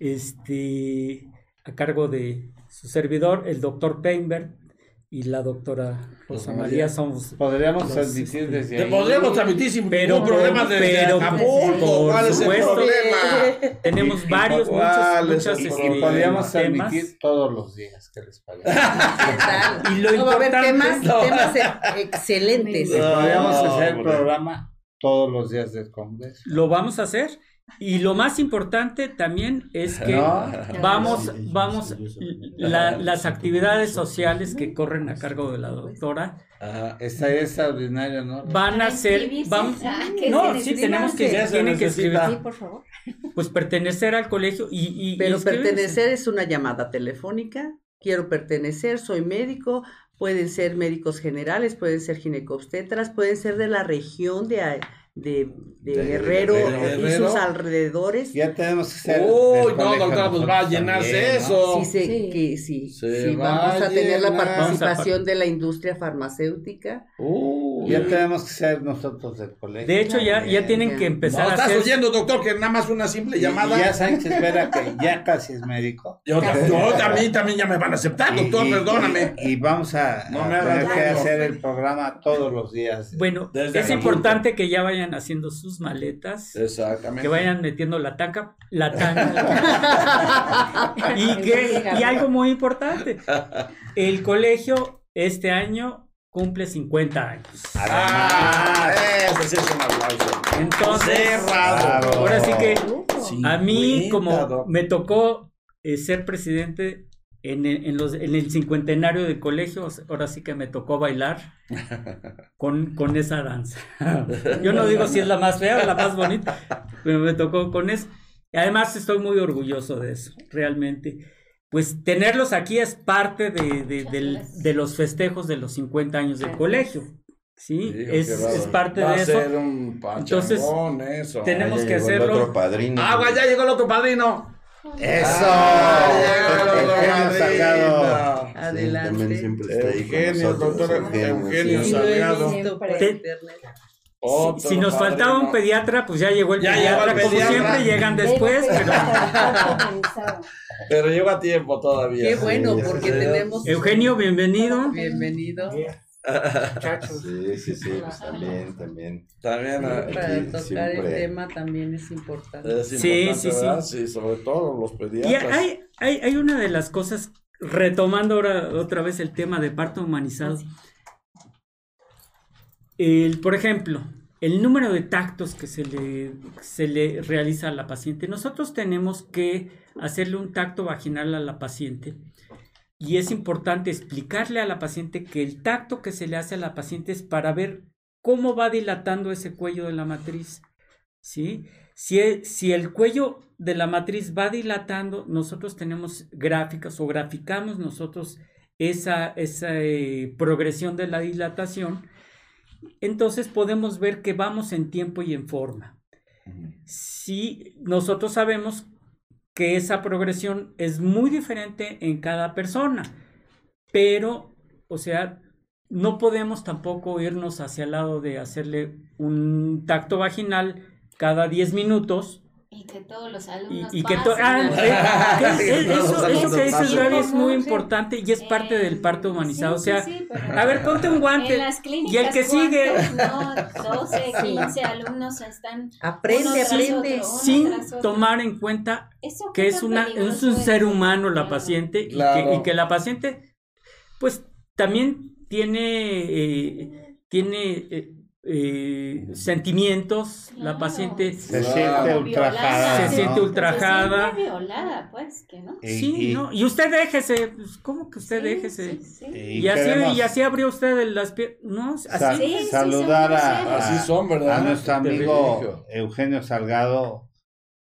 este a cargo de su servidor, el doctor Peinberg, y la doctora Rosa María somos. Podríamos transmitir desde ahí. Podríamos transmitir sin pero, ningún problema desde pero, Acapulco. ¿Cuál es el problema? Tenemos varios, muchos, muchas y, este, podríamos transmitir todos los días que les parece. y lo no, importante, va a haber temas, temas excelentes. podríamos hacer el programa todos los días del Congreso. Lo vamos a hacer y lo más importante también es que vamos, vamos, las actividades sociales que corren a cargo de la doctora. Ajá, está extraordinario, ¿no? Van a ser, vamos, no, sí, tenemos que, tienen que escribir. Sí, por favor. Pues pertenecer al colegio y... y Pero pertenecer es una llamada telefónica, quiero pertenecer, soy médico, pueden ser médicos generales, pueden ser ginecobstetras, pueden ser de la región de de, Guerrero, y sus alrededores. Ya tenemos que ser. Uy, no, doctora, pues va a llenarse eso. Sí, sí, que sí. sí vamos a tener la participación de la industria farmacéutica. Ya tenemos que ser nosotros del colegio. De hecho, ya, ya tienen que empezar a estás oyendo, doctor, que nada más una simple llamada. ya Sánchez espera que ya casi es médico. Yo, también, también ya me van a aceptar, doctor, perdóname. Y, vamos a, tener que hacer el programa todos los días. Bueno, es importante que ya vayan haciendo sus maletas. Exactamente. Que vayan metiendo la taca, la y, que, y algo muy importante. El colegio este año cumple 50 años. Ah, eso es un aplauso. Entonces, ahora sí que a mí, como me tocó eh, ser presidente en, en, los, en el cincuentenario de colegio, ahora sí que me tocó bailar con, con esa danza. Yo no digo si es la más fea o la más bonita, pero me tocó con eso. Además, estoy muy orgulloso de eso, realmente pues tenerlos aquí es parte de, los festejos de los 50 años del colegio. Sí, es, parte de eso. Entonces, eso. tenemos que hacerlo. Ah, ya llegó el otro padrino. Eso. Ah. Adelante. Eugenio, doctor Eugenio Salgado. Si, nos faltaba un pediatra, pues ya llegó el pediatra. Como siempre llegan después, pero. Pero llegó a tiempo todavía. Qué bueno, porque tenemos. Eugenio, bienvenido. Bienvenido. Sí, sí, sí, pues también, también. También para tocar el tema también es importante. sí, sí, sí. Sí, sobre todo los pediatras. Y hay, hay, hay una de las cosas, retomando ahora otra vez el tema de parto humanizado. Por ejemplo, el número de tactos que se le, se le realiza a la paciente. Nosotros tenemos que hacerle un tacto vaginal a la paciente y es importante explicarle a la paciente que el tacto que se le hace a la paciente es para ver cómo va dilatando ese cuello de la matriz. ¿sí? Si, e, si el cuello de la matriz va dilatando, nosotros tenemos gráficas o graficamos nosotros esa, esa eh, progresión de la dilatación, entonces podemos ver que vamos en tiempo y en forma. Si nosotros sabemos que esa progresión es muy diferente en cada persona, pero, o sea, no podemos tampoco irnos hacia el lado de hacerle un tacto vaginal cada 10 minutos y que todos los alumnos y, que ah, eh, eso, eso que dices Gaby es muy importante y es parte del parto humanizado. O sea a ver ponte un guante. y el que sigue. No 12 15 alumnos están aprende aprende. sin tomar en cuenta que es una es un ser humano la paciente y, que, y, que, la paciente pues también tiene eh, tiene eh, eh, sentimientos, la paciente se siente ultrajada. Se siente ultrajada. violada, pues, que no. sí, y, ¿no? Y usted déjese, pues, ¿cómo que usted déjese? Y, así, y así abrió usted las piernas, ¿no? Así. saludar a, así son, ¿verdad? a nuestro amigo Eugenio Salgado,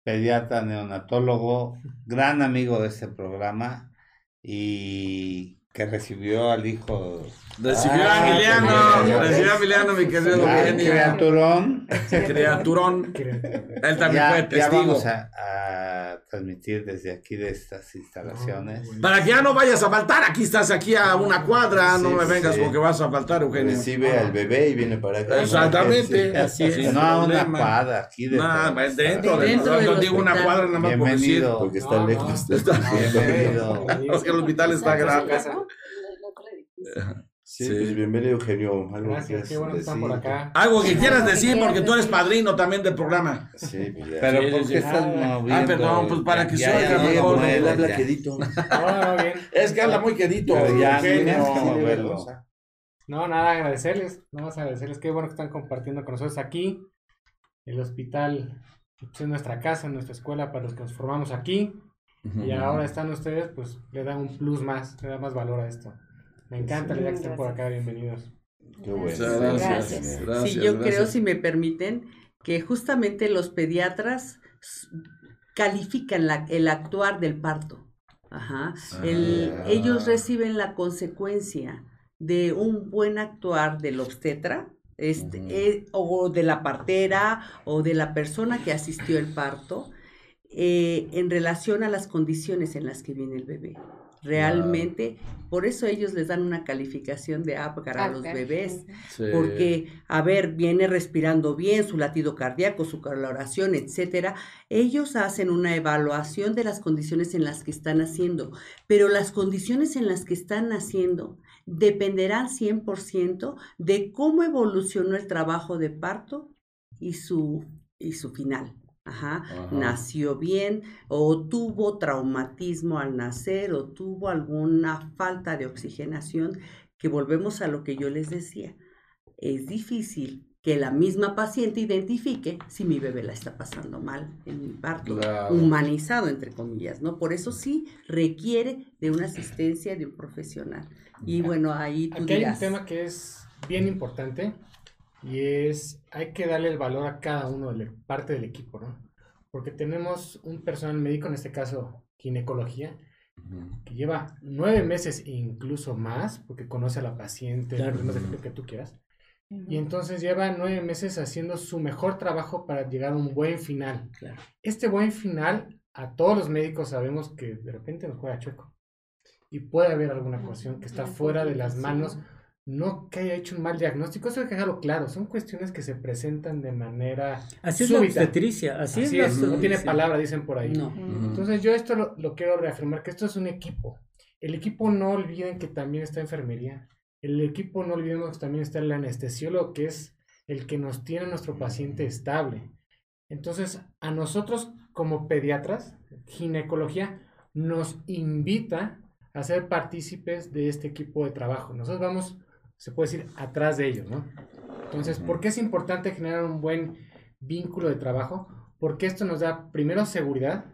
pediatra neonatólogo, gran amigo de este programa y que recibió al hijo. Recibió a Emiliano, recibió a Emiliano, mi querido Eugenio. Criaturón. Criaturón. Él también fue testigo. Ya vamos a, transmitir desde aquí de estas instalaciones. Para que ya no vayas a faltar, aquí estás aquí a una cuadra, no me vengas porque vas a faltar, Eugenio. Recibe al bebé y viene para acá. Exactamente. Así es. no a una cuadra, aquí de No, dentro, dentro, no digo una cuadra nada más por decir. Porque está lejos. Bienvenido. Porque el hospital está grande. Sí, pues bienvenido Eugenio. Algo Gracias, qué bueno que están por acá. Algo que quieras decir porque tú eres padrino también del programa. Sí, pues Pero sí, ¿por qué estás moviendo? Ah, perdón, pues para que se oiga mejor. Él habla quedito. No, no, bien. Es que habla muy quedito. ya, Eugenio. No, nada, agradecerles. Nada más agradecerles. Qué bueno que están compartiendo con nosotros aquí. El hospital pues, es nuestra casa, nuestra escuela para los que nos formamos aquí. Y ahora están ustedes, pues le dan un plus más, le da más valor a esto. Me encanta idea que estén por acá, bienvenidos. Qué bueno. Gracias. sí, yo creo, si me permiten, que justamente los pediatras califican la, el actuar del parto. Ajá. El, ah. Ellos reciben la consecuencia de un buen actuar del obstetra, este, eh, o de la partera, o de la persona que asistió el parto, eh, en relación a las condiciones en las que viene el bebé. Realmente. Por eso ellos les dan una calificación de Apgar a los bebés. Porque, a ver, viene respirando bien, su latido cardíaco, su coloración, etcétera. Ellos hacen una evaluación de las condiciones en las que están haciendo. Pero las condiciones en las que están haciendo dependerán 100% de cómo evolucionó el trabajo de parto y su, y su final. Ajá, nació bien o tuvo traumatismo al nacer o tuvo alguna falta de oxigenación, que volvemos a lo que yo les decía. Es difícil que la misma paciente identifique si mi bebé la está pasando mal en mi parto, humanizado entre comillas, ¿no? Por eso sí requiere de una asistencia de un profesional. Y bueno, ahí tú Aquí hay un tema que es bien importante y es, hay que darle el valor a cada uno de parte del equipo, ¿no? Porque tenemos un personal médico, en este caso ginecología, que lleva nueve meses e incluso más, porque conoce a la paciente, lo que tú quieras. Y entonces lleva nueve meses haciendo su mejor trabajo para llegar a un buen final. Este buen final, a todos los médicos sabemos que de repente nos juega chueco. Y puede haber alguna cuestión que está fuera de las manos no que haya hecho un mal diagnóstico, eso hay que dejarlo claro, son cuestiones que se presentan de manera Así es la obstetricia, así, es, no tiene palabra, dicen por ahí. Entonces yo esto lo, quiero reafirmar, que esto es un equipo. El equipo no olviden que también está enfermería, el equipo no olvidemos que también está el anestesiólogo, que es el que nos tiene a nuestro paciente estable. Entonces, a nosotros como pediatras, ginecología nos invita a ser partícipes de este equipo de trabajo. Nosotros vamos se puede decir, atrás de ellos, ¿no? Entonces, ¿por qué es importante generar un buen vínculo de trabajo? Porque esto nos da, primero, seguridad,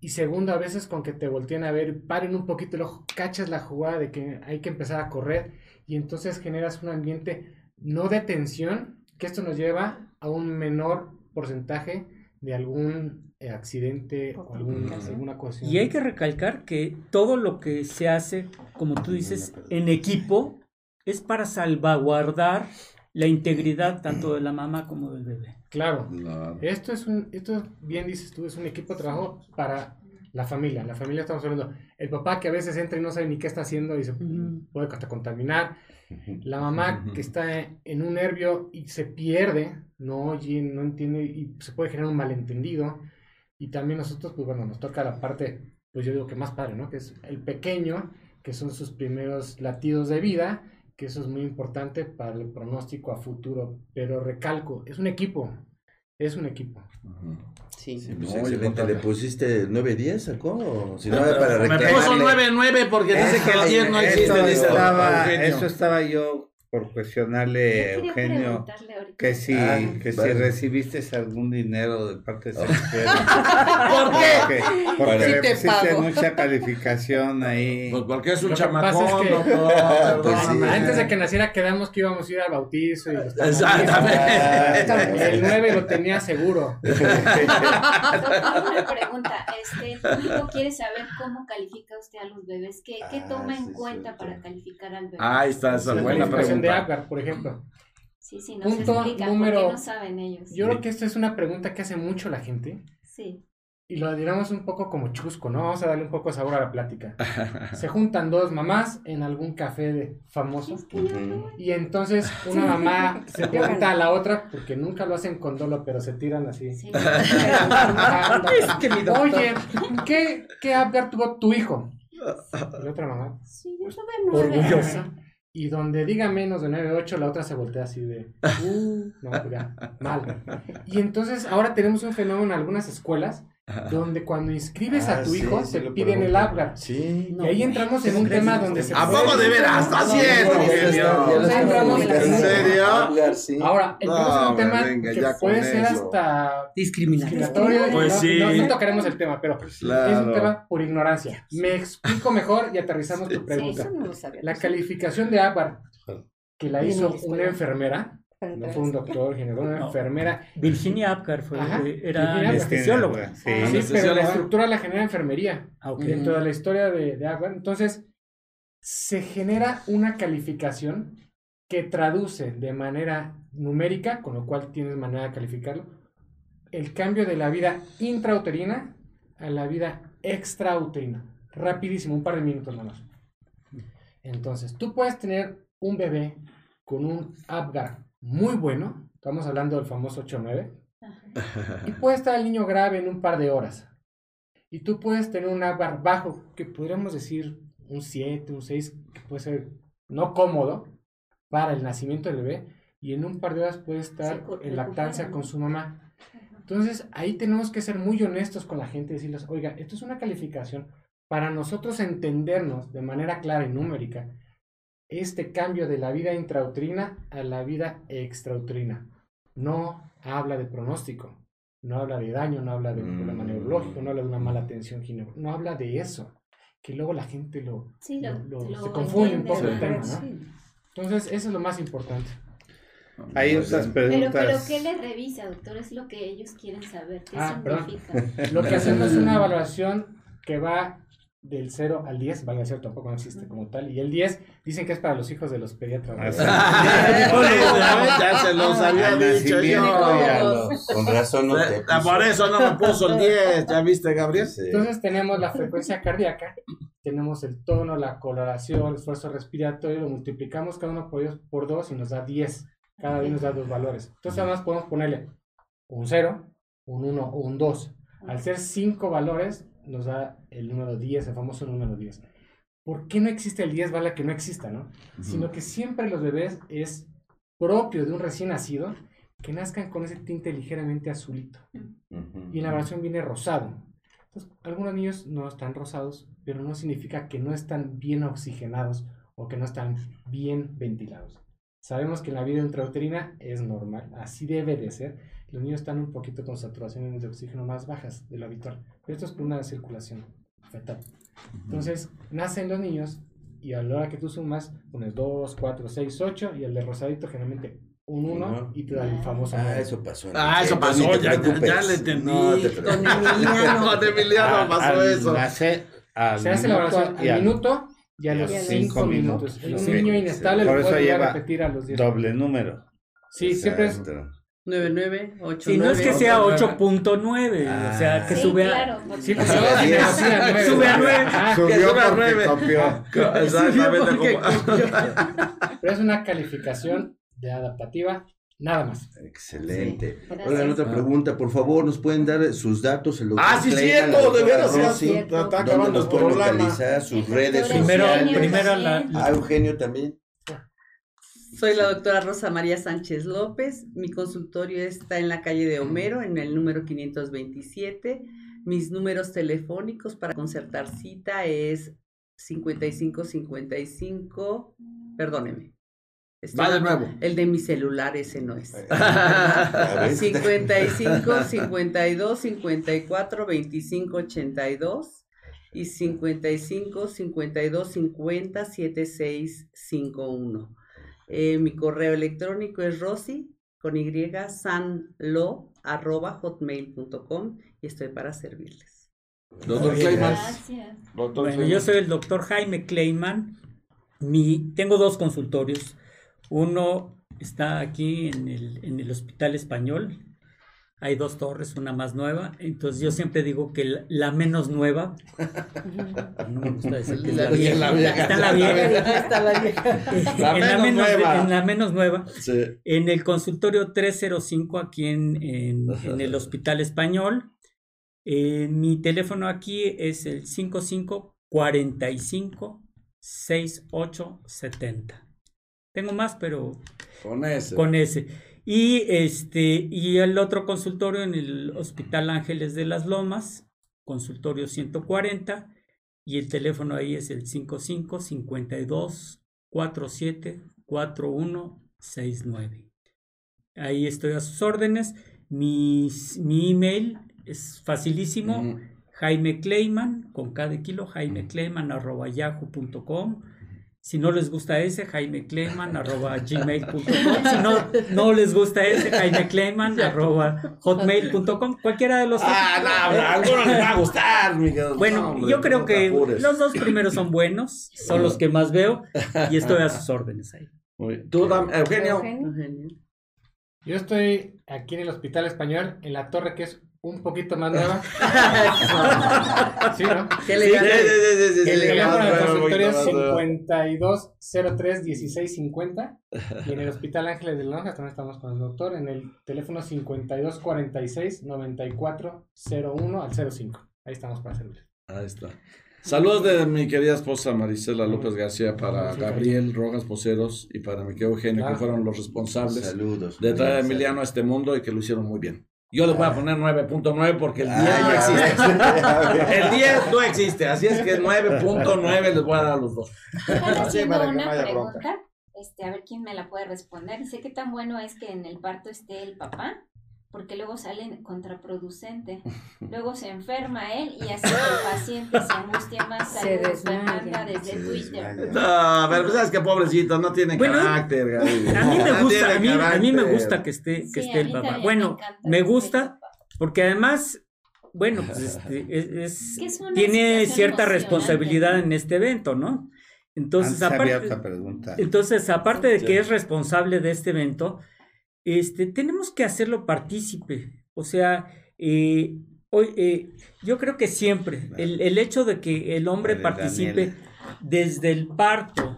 y segundo, a veces con que te volteen a ver, paren un poquito el ojo, cachas la jugada de que hay que empezar a correr, y entonces generas un ambiente no de tensión, que esto nos lleva a un menor porcentaje de algún eh, accidente o alguna cuestión. Y hay que recalcar que todo lo que se hace, como tú dices, en equipo, es para salvaguardar la integridad tanto de la mamá como del bebé. Claro. Esto es un, esto bien dices tú, es un equipo de trabajo para la familia. La familia estamos hablando, el papá que a veces entra y no sabe ni qué está haciendo y se puede hasta contaminar. La mamá que está en un nervio y se pierde, no oye, no entiende y se puede generar un malentendido. Y también nosotros, pues bueno, nos toca la parte, pues yo digo que más padre, ¿no? Que es el pequeño, que son sus primeros latidos de vida que eso es muy importante para el pronóstico a futuro. Pero recalco, es un equipo, es un equipo. Sí, sí pues excelente. ¿Le pusiste 9-10 sacó? Si no, para Me puso 9-9 porque dice que el 10 no existe. eso estaba yo por cuestionarle, Eugenio, que si, ah, que si recibiste algún dinero de parte de Secretaría. ¿Por qué? Porque, porque le pusiste mucha calificación ahí. Pues porque es un chamacón. pues Antes de que naciera quedamos que íbamos a ir al bautizo. Y Exactamente. El 9 lo tenía seguro. Una pregunta. Este, el público quiere saber cómo califica usted a los bebés. ¿Qué, qué ah, toma en cuenta para calificar al bebé? Ahí está, esa buena pregunta de Agar, por ejemplo. Sí, sí, no Punto explica, número, no saben ellos. Yo creo que esta es una pregunta que hace mucho la gente. Sí. Y lo diramos un poco como chusco, ¿no? Vamos a darle un poco de sabor a la plática. Se juntan dos mamás en algún café de famoso. Y entonces una mamá se pregunta a la otra, porque nunca lo hacen con dolo, pero se tiran así. Sí. Oye, ¿qué, qué tuvo tu hijo? Y otra mamá. Sí, yo tuve Orgullosa. Y donde diga menos de 9.8, la otra se voltea así de, uh, no, ya, mal. Y entonces ahora tenemos un fenómeno en algunas escuelas donde cuando inscribes a ah, tu hijo te piden el Apgar. Sí. y ahí entramos en un tema donde se ¿A poco de veras? ¿Está haciendo? ¿En serio? Ahora, entramos en un tema que puede ser hasta discriminatorio. Pues sí. No, tocaremos el tema, pero es un tema por ignorancia. Me explico mejor y aterrizamos tu pregunta. La calificación de Apgar que la hizo una enfermera no fue un doctor, generó una enfermera. Virginia Apgar fue, era anestesióloga. Sí. pero la estructura la genera enfermería. Ah, Dentro de la historia de, de Apgar. Entonces, se genera una calificación que traduce de manera numérica, con lo cual tienes manera de calificarlo, el cambio de la vida intrauterina a la vida extrauterina. rapidísimo, un par de minutos nada más. Entonces, tú puedes tener un bebé con un Apgar muy bueno, estamos hablando del famoso 8-9, y puede estar el niño grave en un par de horas. Y tú puedes tener un Apgar bajo, que podríamos decir un 7, un 6, que puede ser no cómodo para el nacimiento del bebé, y en un par de horas puede estar en lactancia con su mamá. Entonces, ahí tenemos que ser muy honestos con la gente y decirles, oiga, esto es una calificación para nosotros entendernos de manera clara y numérica este cambio de la vida intrautrina a la vida extrautrina. No habla de pronóstico, no habla de daño, no habla de un problema mm. neurológico, no habla de una mala tensión no habla de eso, que luego la gente lo, se confunde un poco el tema, Entonces, eso es lo más importante. Hay otras preguntas. Pero, pero ¿qué le revisa, doctor? Es lo que ellos quieren saber. ¿Qué ah, significa? Lo que hacemos es una evaluación que va del 0 al 10, vale a ser, tampoco no existe como tal, y el 10 dicen que es para los hijos de los pediatras. Ah, ya se los había dicho yo. Con razón no te Por eso no me puso el 10, ¿ya viste, Gabriel? Entonces tenemos la frecuencia cardíaca, tenemos el tono, la coloración, el esfuerzo respiratorio, lo multiplicamos cada uno por, por 2 y nos da 10. Cada uno nos da dos valores. Entonces además podemos ponerle un 0, un 1 o un 2. Al ser 5 valores, nos da el número 10, el famoso número 10. ¿Por qué no existe el 10? Vale que no exista, ¿no? Sino que siempre los bebés es propio de un recién nacido que nazcan con ese tinte ligeramente azulito. Y en la evaluación viene rosado. Entonces, algunos niños no están rosados, pero no significa que no están bien oxigenados o que no están bien ventilados. Sabemos que en la vida intrauterina es normal, así debe de ser, los niños están un poquito con saturaciones de oxígeno más bajas de lo habitual. Pero esto es por una circulación fetal. Entonces, nacen los niños y a la hora que tú sumas, pones 2, 4, 6, 8 y el de rosadito generalmente un 1 y te da el famoso. Ah, eso pasó. Ah, eso pasó, ya, ya, le entendí. No, te Con Emiliano. Emiliano pasó eso. Nace Se hace la evaluación al minuto y a los 5 minutos. El niño inestable lo puede repetir a los 10. Doble número. Sí, siempre es 9989. Si no es que sea 8.9, ah, o sea, que sí, sube a. Claro, sí, pues, sube a 9. Subió a 9. Exactamente. Pero es una calificación de adaptativa, nada más. Excelente. Sí, Oigan, otra pregunta, por favor, ¿nos pueden dar sus datos? El ah, sí, cierto, de veras. Sí, está acabando el programa. sus redes primero, sociales. Primero la, Ah, Eugenio también. Soy la doctora Rosa María Sánchez López. Mi consultorio está en la calle de Homero, en el número 527. Mis números telefónicos para concertar cita es 5555, perdóneme. Va de nuevo. El de mi celular ese no es. 55 52 54 25 82 y 55 52 50 76 51. Eh, mi correo electrónico es rosy con y sanlo arroba hotmail.com y estoy para servirles. Doctor Clayman. bueno, yo soy el doctor Jaime Clayman. Mi, tengo dos consultorios. Uno está aquí en el, en el Hospital Español, hay dos torres, una más nueva. Entonces yo siempre digo que la, menos nueva, no me gusta decir que es la vieja, está en la vieja, está la vieja. en, la menos nueva. en la menos nueva, en el consultorio 305 aquí en, en, el Hospital Español. Eh, mi teléfono aquí es el 55 45 68 70. Tengo más, pero con ese. Con ese. Y, este, y el otro consultorio en el Hospital Ángeles de las Lomas, consultorio 140, y el teléfono ahí es el 55 52 47 4169. Ahí estoy a sus órdenes. Mi, mi email es facilísimo. Jaime Clayman, con cada kilo, Jaime Clayman arroba yahoo.com. Si no les gusta ese, Jaime Clayman, arroba gmail.com. Si no, no les gusta ese, Jaime Clayman, arroba hotmail.com. Cualquiera de los Ah, no, a alguno les va a gustar, Miguel. Bueno, yo creo que los dos primeros son buenos, son los que más veo y estoy a sus órdenes ahí. ¿Tú, Eugenio? Yo estoy aquí en el Hospital Español, en la torre que es un poquito más nueva. sí, ¿no? ¿Qué le sí, sí, sí, El teléfono de consultorio es 5203-1650. Y en el Hospital Ángeles de Lonja también estamos con el doctor en el teléfono 5246-9401 al 05. Ahí estamos para servir. Ahí está. Saludos de mi querida esposa Marisela López García para Gabriel Rojas Poceros y para mi querido Eugenio, que fueron los responsables Saludos. de traer a Emiliano a este mundo y que lo hicieron muy bien. Yo les voy a poner 9.9 porque el 10 no existe. el 10 no existe, así es que 9.9 les voy a dar a los dos. Haciendo una pregunta, este, a ver quién me la puede responder. Dice qué tan bueno es que en el parto esté el papá porque luego sale contraproducente. Luego se enferma él y así el paciente se angustia más. Se desmaya. desde Twitter. No, pero sabes que pobrecito, no tiene carácter. A mí me gusta, a, mí, a mí, me gusta que esté, que esté el papá. Bueno, me, gusta porque además bueno, pues este, es, tiene cierta responsabilidad en este evento, ¿no? Entonces, aparte, entonces, aparte de que es responsable de este evento, este, tenemos que hacerlo partícipe. O sea, eh, hoy, eh, yo creo que siempre el, el, hecho de que el hombre participe desde el parto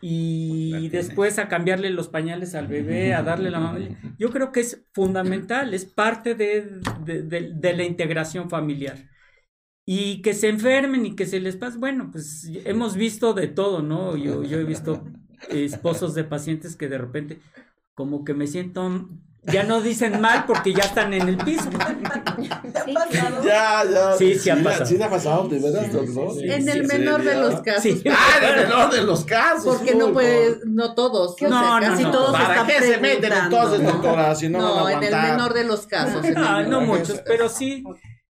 y después a cambiarle los pañales al bebé, a darle la mamá, yo creo que es fundamental, es parte de, de, de, la integración familiar. Y que se enfermen y que se les pase, bueno, pues hemos visto de todo, ¿no? Yo, yo he visto esposos de pacientes que de repente, como que me siento ya no dicen mal porque ya están en el piso. Sí, ya, ya. Sí, sí, ha pasado. Sí, ha pasado, de verdad, en el menor de los casos. Ah, en el menor de los casos. Porque no puede, no todos. No, casi todos ¿Para qué se meten entonces, doctora? Si no, no en el menor de los casos. No, no muchos, pero sí.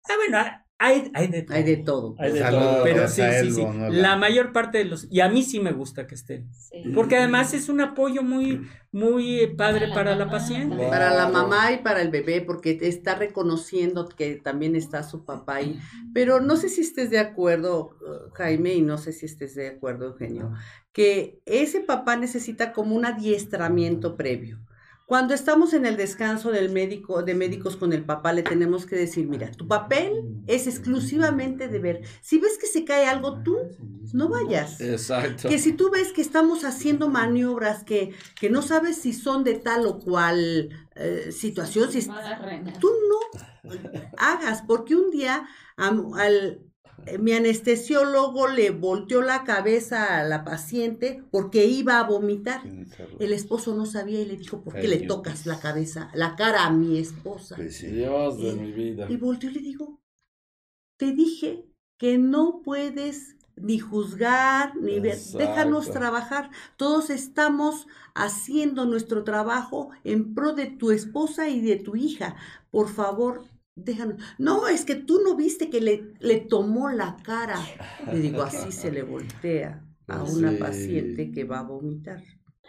Ah, bueno, hay, hay, de todo. Hay de todo. Hay de todo. Pero sí, sí, sí. La mayor parte de los. Y a mí sí me gusta que estén. Porque además es un apoyo muy, muy padre para, la, paciente. Para la mamá y para el bebé, porque está reconociendo que también está su papá ahí. Pero no sé si estés de acuerdo, Jaime, y no sé si estés de acuerdo, Eugenio, que ese papá necesita como un adiestramiento previo. Cuando estamos en el descanso del médico, de médicos con el papá, le tenemos que decir, mira, tu papel es exclusivamente de ver. Si ves que se cae algo, tú no vayas. Exacto. Que si tú ves que estamos haciendo maniobras que, que no sabes si son de tal o cual eh, situación, si tú no hagas, porque un día al, mi anestesiólogo le volteó la cabeza a la paciente porque iba a vomitar. El esposo no sabía y le dijo, ¿por qué le tocas la cabeza, la cara a mi esposa? Dios de mi vida. Y volteó y le digo, te dije que no puedes ni juzgar, ni ver, déjanos trabajar. Todos estamos haciendo nuestro trabajo en pro de tu esposa y de tu hija. Por favor, déjanos. No, es que tú no viste que le, le tomó la cara. Le digo, así se le voltea a una paciente que va a vomitar.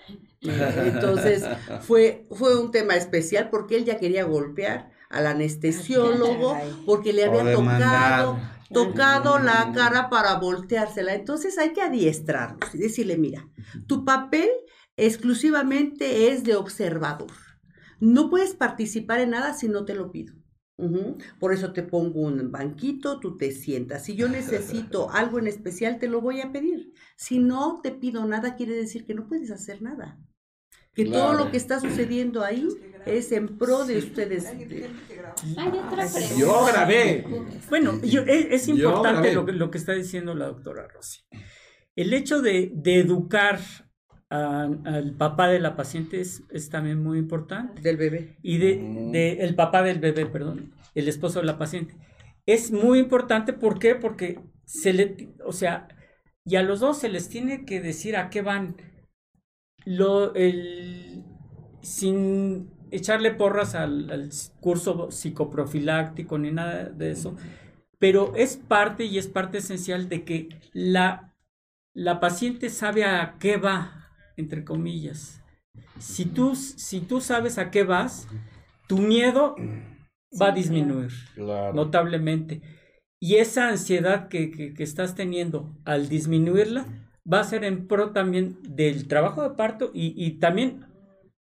Entonces fue, fue un tema especial porque él ya quería golpear al anestesiólogo porque le había tocado, tocado la cara para volteársela. Entonces hay que adiestrarlos y decirle, mira, tu papel exclusivamente es de observador. No puedes participar en nada si no te lo pido. Por eso te pongo un banquito, tú te sientas. Si yo necesito algo en especial, te lo voy a pedir. Si no te pido nada, quiere decir que no puedes hacer nada. Que todo lo que está sucediendo ahí es en pro de ustedes. Yo grabé. Bueno, es, importante lo que, lo que está diciendo la doctora Rossi. El hecho de, de educar al papá de la paciente es, también muy importante. Del bebé. Y de, el papá del bebé, perdón, el esposo de la paciente. Es muy importante, ¿por qué? Porque se le, o sea, y a los dos se les tiene que decir a qué van. Lo, el, sin echarle porras al, al curso psicoprofiláctico ni nada de eso, pero es parte y es parte esencial de que la, la paciente sabe a qué va, entre comillas. Si tú, si tú sabes a qué vas, tu miedo va a disminuir notablemente. Y esa ansiedad que, que, estás teniendo al disminuirla va a ser en pro también del trabajo de parto y, y también,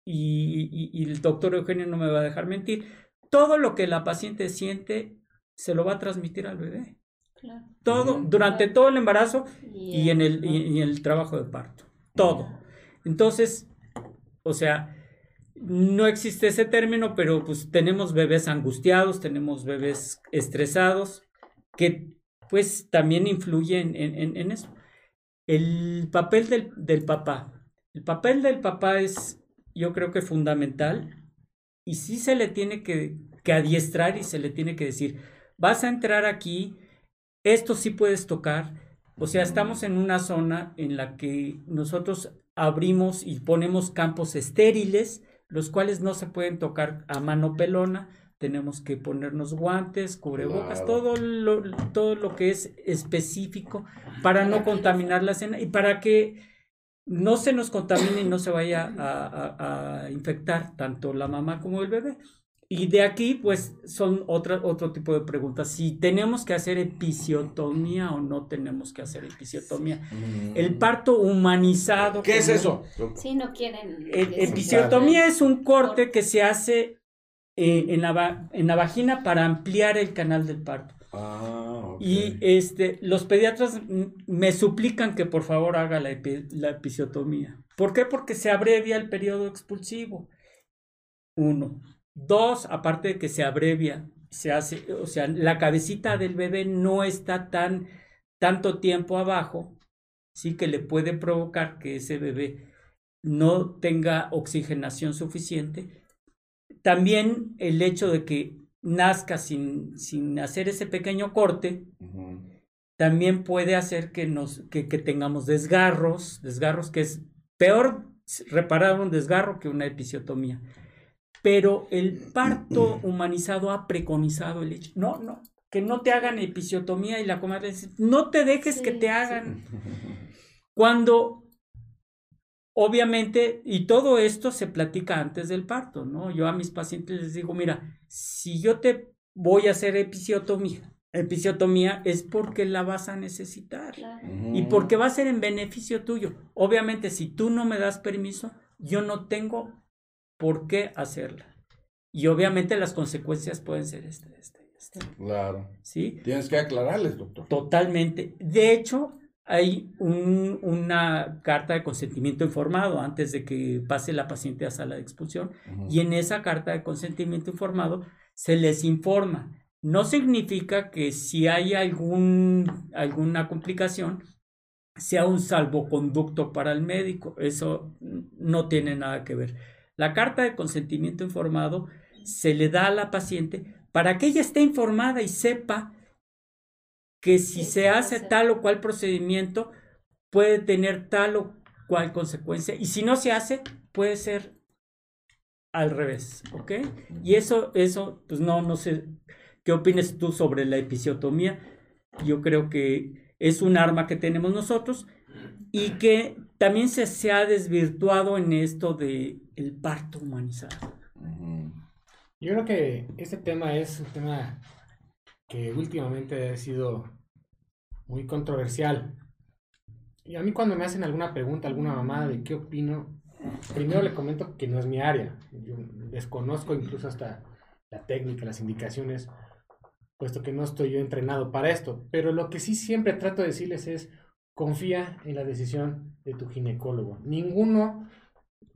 y, y, el doctor Eugenio no me va a dejar mentir, todo lo que la paciente siente se lo va a transmitir al bebé. Todo, durante todo el embarazo y en el, y en el trabajo de parto. Todo. Entonces, o sea, no existe ese término, pero pues tenemos bebés angustiados, tenemos bebés estresados, que pues también influyen en, eso. El papel del, del, papá. El papel del papá es, yo creo que fundamental, y sí se le tiene que, que adiestrar y se le tiene que decir, vas a entrar aquí, esto sí puedes tocar. O sea, estamos en una zona en la que nosotros abrimos y ponemos campos estériles, los cuales no se pueden tocar a mano pelona. Tenemos que ponernos guantes, cubrebocas, todo, lo, todo lo que es específico para no contaminar la cena y para que no se nos contamine y no se vaya a infectar tanto la mamá como el bebé. Y de aquí, pues, son otra, otro tipo de preguntas. Si tenemos que hacer episiotomía o no tenemos que hacer episiotomía. Mm. El parto humanizado. ¿Qué es eso? Si no quieren. episiotomía es un corte que se hace eh, en, la, en la vagina para ampliar el canal del parto. Ah, Y este, los pediatras me suplican que por favor haga la, la episiotomía. ¿Por qué? Porque se abrevia el periodo expulsivo. Uno. Dos, aparte de que se abrevia, se hace, o sea, la cabecita del bebé no está tan tanto tiempo abajo, sí que le puede provocar que ese bebé no tenga oxigenación suficiente. También el hecho de que nazca sin, sin hacer ese pequeño corte, también puede hacer que, nos, que, que tengamos desgarros, desgarros que es peor reparar un desgarro que una episiotomía pero el parto humanizado ha preconizado el hecho. No, no, que no te hagan episiotomía y la comadre dice, no te dejes que te hagan. Cuando, obviamente, y todo esto se platica antes del parto, ¿no? Yo a mis pacientes les digo, mira, si yo te voy a hacer episiotomía, episiotomía es porque la vas a necesitar y porque va a ser en beneficio tuyo. Obviamente, si tú no me das permiso, yo no tengo por qué hacerla. Y obviamente las consecuencias pueden ser este, este, este. Claro. ¿Sí? Tienes que aclararles, doctor. Totalmente. De hecho, hay un, una carta de consentimiento informado antes de que pase la paciente a sala de expulsión. Y en esa carta de consentimiento informado se les informa. No significa que si hay algún, alguna complicación, sea un salvoconducto para el médico. Eso no tiene nada que ver la carta de consentimiento informado se le da a la paciente para que ella esté informada y sepa que si se hace tal o cual procedimiento puede tener tal o cual consecuencia. Y si no se hace puede ser al revés, ¿ok? Y eso, eso, pues no, no sé, ¿qué opinas tú sobre la episiotomía? Yo creo que es un arma que tenemos nosotros y que también se, se ha desvirtuado en esto de el parto humanizado. Yo creo que este tema es un tema que últimamente ha sido muy controversial. Y a mí cuando me hacen alguna pregunta, alguna mamá de qué opino, primero le comento que no es mi área. Yo desconozco incluso hasta la técnica, las indicaciones, puesto que no estoy yo entrenado para esto. Pero lo que sí siempre trato de decirles es, confía en la decisión de tu ginecólogo. Ninguno,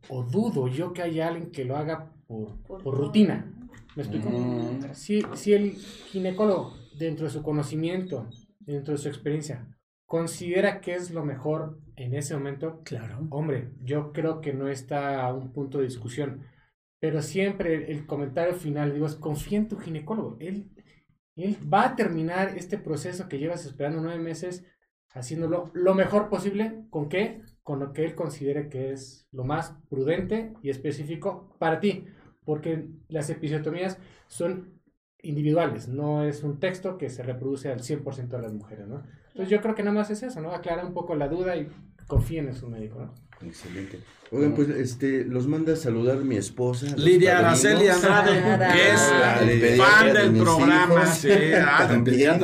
o dudo yo que haya alguien que lo haga por, por, rutina. ¿Me explico? Mm. Si, si el ginecólogo, dentro de su conocimiento, dentro de su experiencia, considera que es lo mejor en ese momento, claro. Hombre, yo creo que no está a un punto de discusión. Pero siempre el comentario final, digo, es confía en tu ginecólogo. Él, él va a terminar este proceso que llevas esperando nueve meses haciéndolo lo mejor posible. ¿Con qué? Con lo que él considere que es lo más prudente y específico para ti. Porque las episiotomías son individuales, no es un texto que se reproduce al 100% de las mujeres, ¿no? Entonces yo creo que nada más es eso, ¿no? Aclara un poco la duda y confíen en su médico, ¿no? Excelente. Oigan, pues este, los manda a saludar mi esposa. Lidia Araceli Andrade, que es la fan del programa. Sí, ah,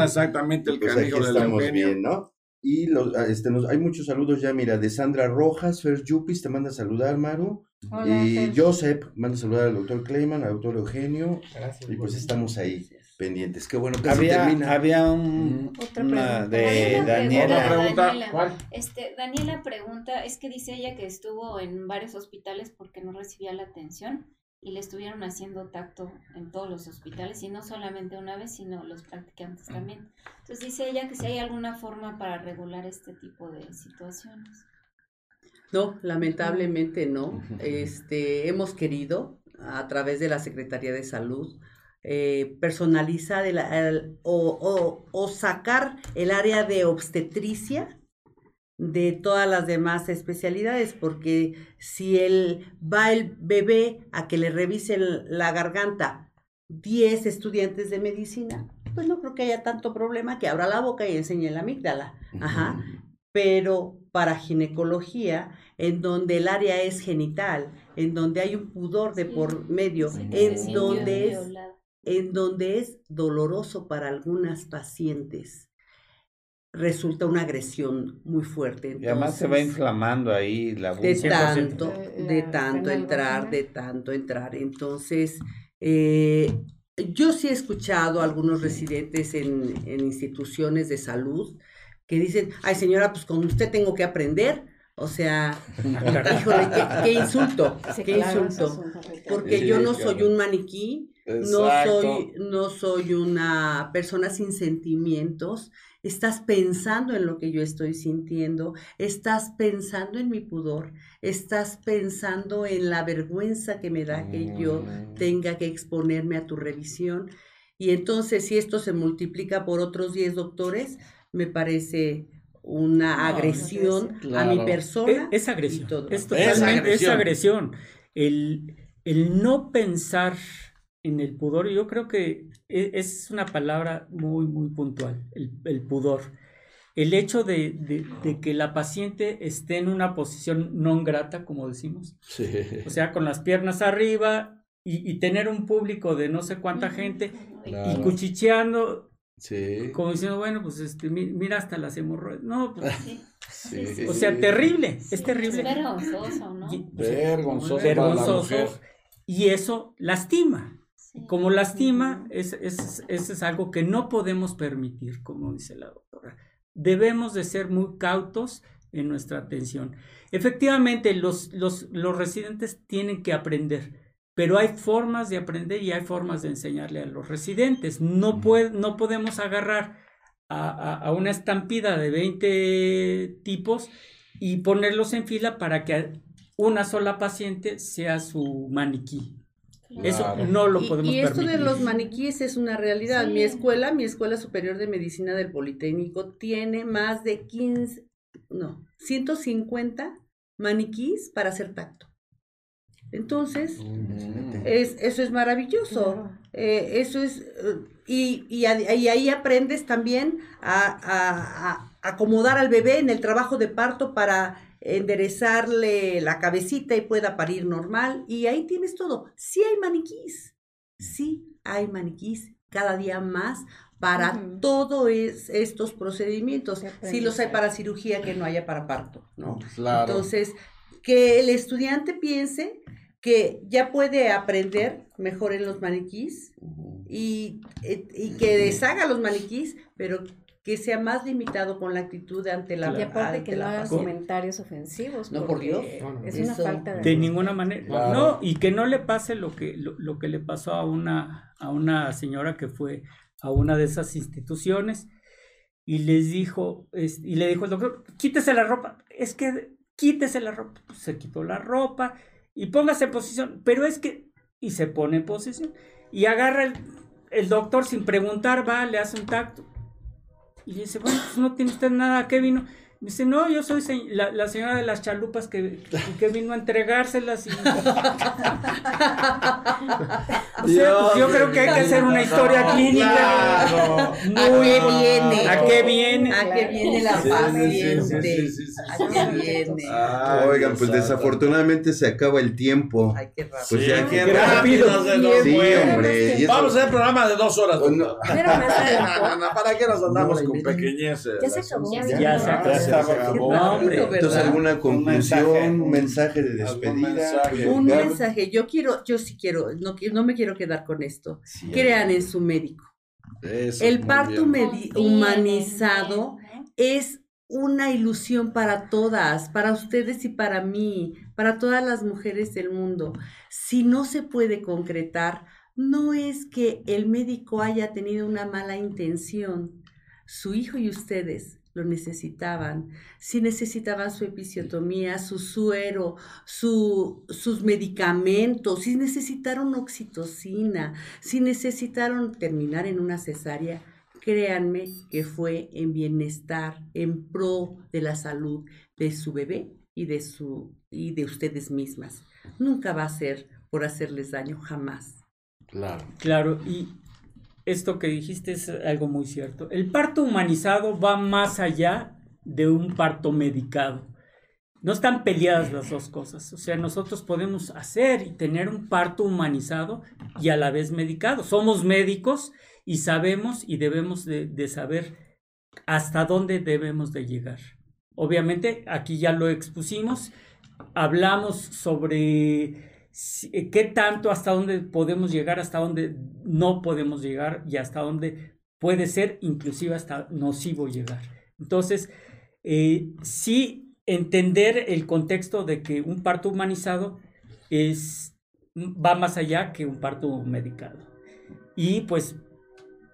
exactamente el pues canijo del bien, ¿no? Y los, ah, este, nos, hay muchos saludos ya, mira, de Sandra Rojas, Fer Yupis, te manda a saludar, Maru. y Joseph, manda saludar al doctor Clayman, al doctor Eugenio. Gracias. Y pues estamos ahí pendientes. Qué bueno que había, termina. Había un, una de Daniela. Daniela. Este, Daniela pregunta, es que dice ella que estuvo en varios hospitales porque no recibía la atención y le estuvieron haciendo tacto en todos los hospitales y no solamente una vez, sino los practicantes también. Entonces dice ella que si hay alguna forma para regular este tipo de situaciones. No, lamentablemente no. Este, hemos querido a través de la Secretaría de Salud eh, personalizar el, o, o, sacar el área de obstetricia de todas las demás especialidades, porque si él va el bebé a que le revisen la garganta 10 estudiantes de medicina, pues no creo que haya tanto problema que abra la boca y enseñe la amígdala. Ajá. Pero para ginecología, en donde el área es genital, en donde hay un pudor de por medio, en donde es en donde es doloroso para algunas pacientes, resulta una agresión muy fuerte. y además se va inflamando ahí la De tanto, de tanto entrar, de tanto entrar. Entonces, eh, yo sí he escuchado a algunos residentes en, instituciones de salud que dicen, ay señora, pues con usted tengo que aprender. O sea, híjole, qué, insulto, qué insulto. Porque yo no soy un maniquí, no soy, no soy una persona sin sentimientos. Estás pensando en lo que yo estoy sintiendo, estás pensando en mi pudor, estás pensando en la vergüenza que me da que yo mm. tenga que exponerme a tu revisión. Y entonces, si esto se multiplica por otros 10 doctores, me parece una agresión a mi persona. Es, agresión. Es, es agresión. El, el no pensar en el pudor, yo creo que e, es una palabra muy, muy puntual, el, pudor. El hecho de, que la paciente esté en una posición no grata, como decimos. O sea, con las piernas arriba y, tener un público de no sé cuánta gente y cuchicheando. Como diciendo, bueno, pues este, mira hasta las hemorroides. No, pues. O sea, terrible, es terrible. Es vergonzoso, ¿no? vergonzoso. Vergonzoso. Y eso lastima. Como lastima, es, es, es, algo que no podemos permitir, como dice la doctora. Debemos de ser muy cautos en nuestra atención. Efectivamente, los, los, los residentes tienen que aprender, pero hay formas de aprender y hay formas de enseñarle a los residentes. No, no podemos agarrar a, a, una estampida de 20 tipos y ponerlos en fila para que una sola paciente sea su maniquí. Eso no lo podemos y, y esto de los maniquíes es una realidad. Mi escuela, mi Escuela Superior de Medicina del Politécnico, tiene más de 15, no, 150 maniquíes para hacer tacto. Entonces, es, eso es maravilloso. Eh, eso es, eh, y, y, ahí aprendes también a acomodar al bebé en el trabajo de parto para enderezarle la cabecita y pueda parir normal. Y ahí tienes todo. Sí hay maniquís, sí hay maniquís cada día más para todos estos procedimientos. Sí los hay para cirugía que no haya para parto, ¿no? Entonces, que el estudiante piense que ya puede aprender mejor en los maniquís y, eh, y que deshaga los maniquís, pero que sea más limitado con la actitud ante la Y aparte que no haga comentarios ofensivos. No, por Dios. es una falta de... De ninguna manera. No, y que no le pase lo que, lo, que le pasó a una, a una señora que fue a una de esas instituciones y les dijo, y le dijo el doctor, quítese la ropa. Es que quítese la ropa. Pues se quitó la ropa y póngase en posición. Pero es que, y se pone en posición. Y agarra el, el doctor sin preguntar, va, le hace un tacto y dice, bueno, pues no tiene usted nada, ¿qué vino? Dice, no, yo soy la, señora de las chalupas que, que vino a entregárselas. Y... yo creo que hay que hacer una historia clínica. ¿A qué viene? ¿A qué viene? ¿A qué viene la paciente? ¿A qué viene? Oigan, pues desafortunadamente se acaba el tiempo. Ay, qué rápido. Pues ya qué rápido. Sí, hombre. Vamos a hacer programa de dos horas. No. ¿Para qué nos andamos con pequeñeces? Ya se acabó. Ya se acabó. No, hombre. Entonces, ¿alguna conclusión, un mensaje de despedida? Un mensaje. Yo quiero, yo sí quiero, no, no me quiero quedar con esto. Crean en su médico. El parto humanizado es una ilusión para todas, para ustedes y para mí, para todas las mujeres del mundo. Si no se puede concretar, no es que el médico haya tenido una mala intención. Su hijo y ustedes lo necesitaban, si necesitaban su episiotomía, su suero, su, sus medicamentos, si necesitaron oxitocina, si necesitaron terminar en una cesárea, créanme que fue en bienestar, en pro de la salud de su bebé y de, su, y de ustedes mismas. Nunca va a ser por hacerles daño, jamás. Claro. Claro, y esto que dijiste es algo muy cierto. El parto humanizado va más allá de un parto medicado. No están peleadas las dos cosas. O sea, nosotros podemos hacer y tener un parto humanizado y a la vez medicado. Somos médicos y sabemos y debemos de, de saber hasta dónde debemos de llegar. Obviamente, aquí ya lo expusimos. Hablamos sobre qué tanto, hasta dónde podemos llegar, hasta dónde no podemos llegar y hasta dónde puede ser inclusive hasta nocivo llegar. Entonces, eh, sí entender el contexto de que un parto humanizado es, va más allá que un parto medicado. Y pues,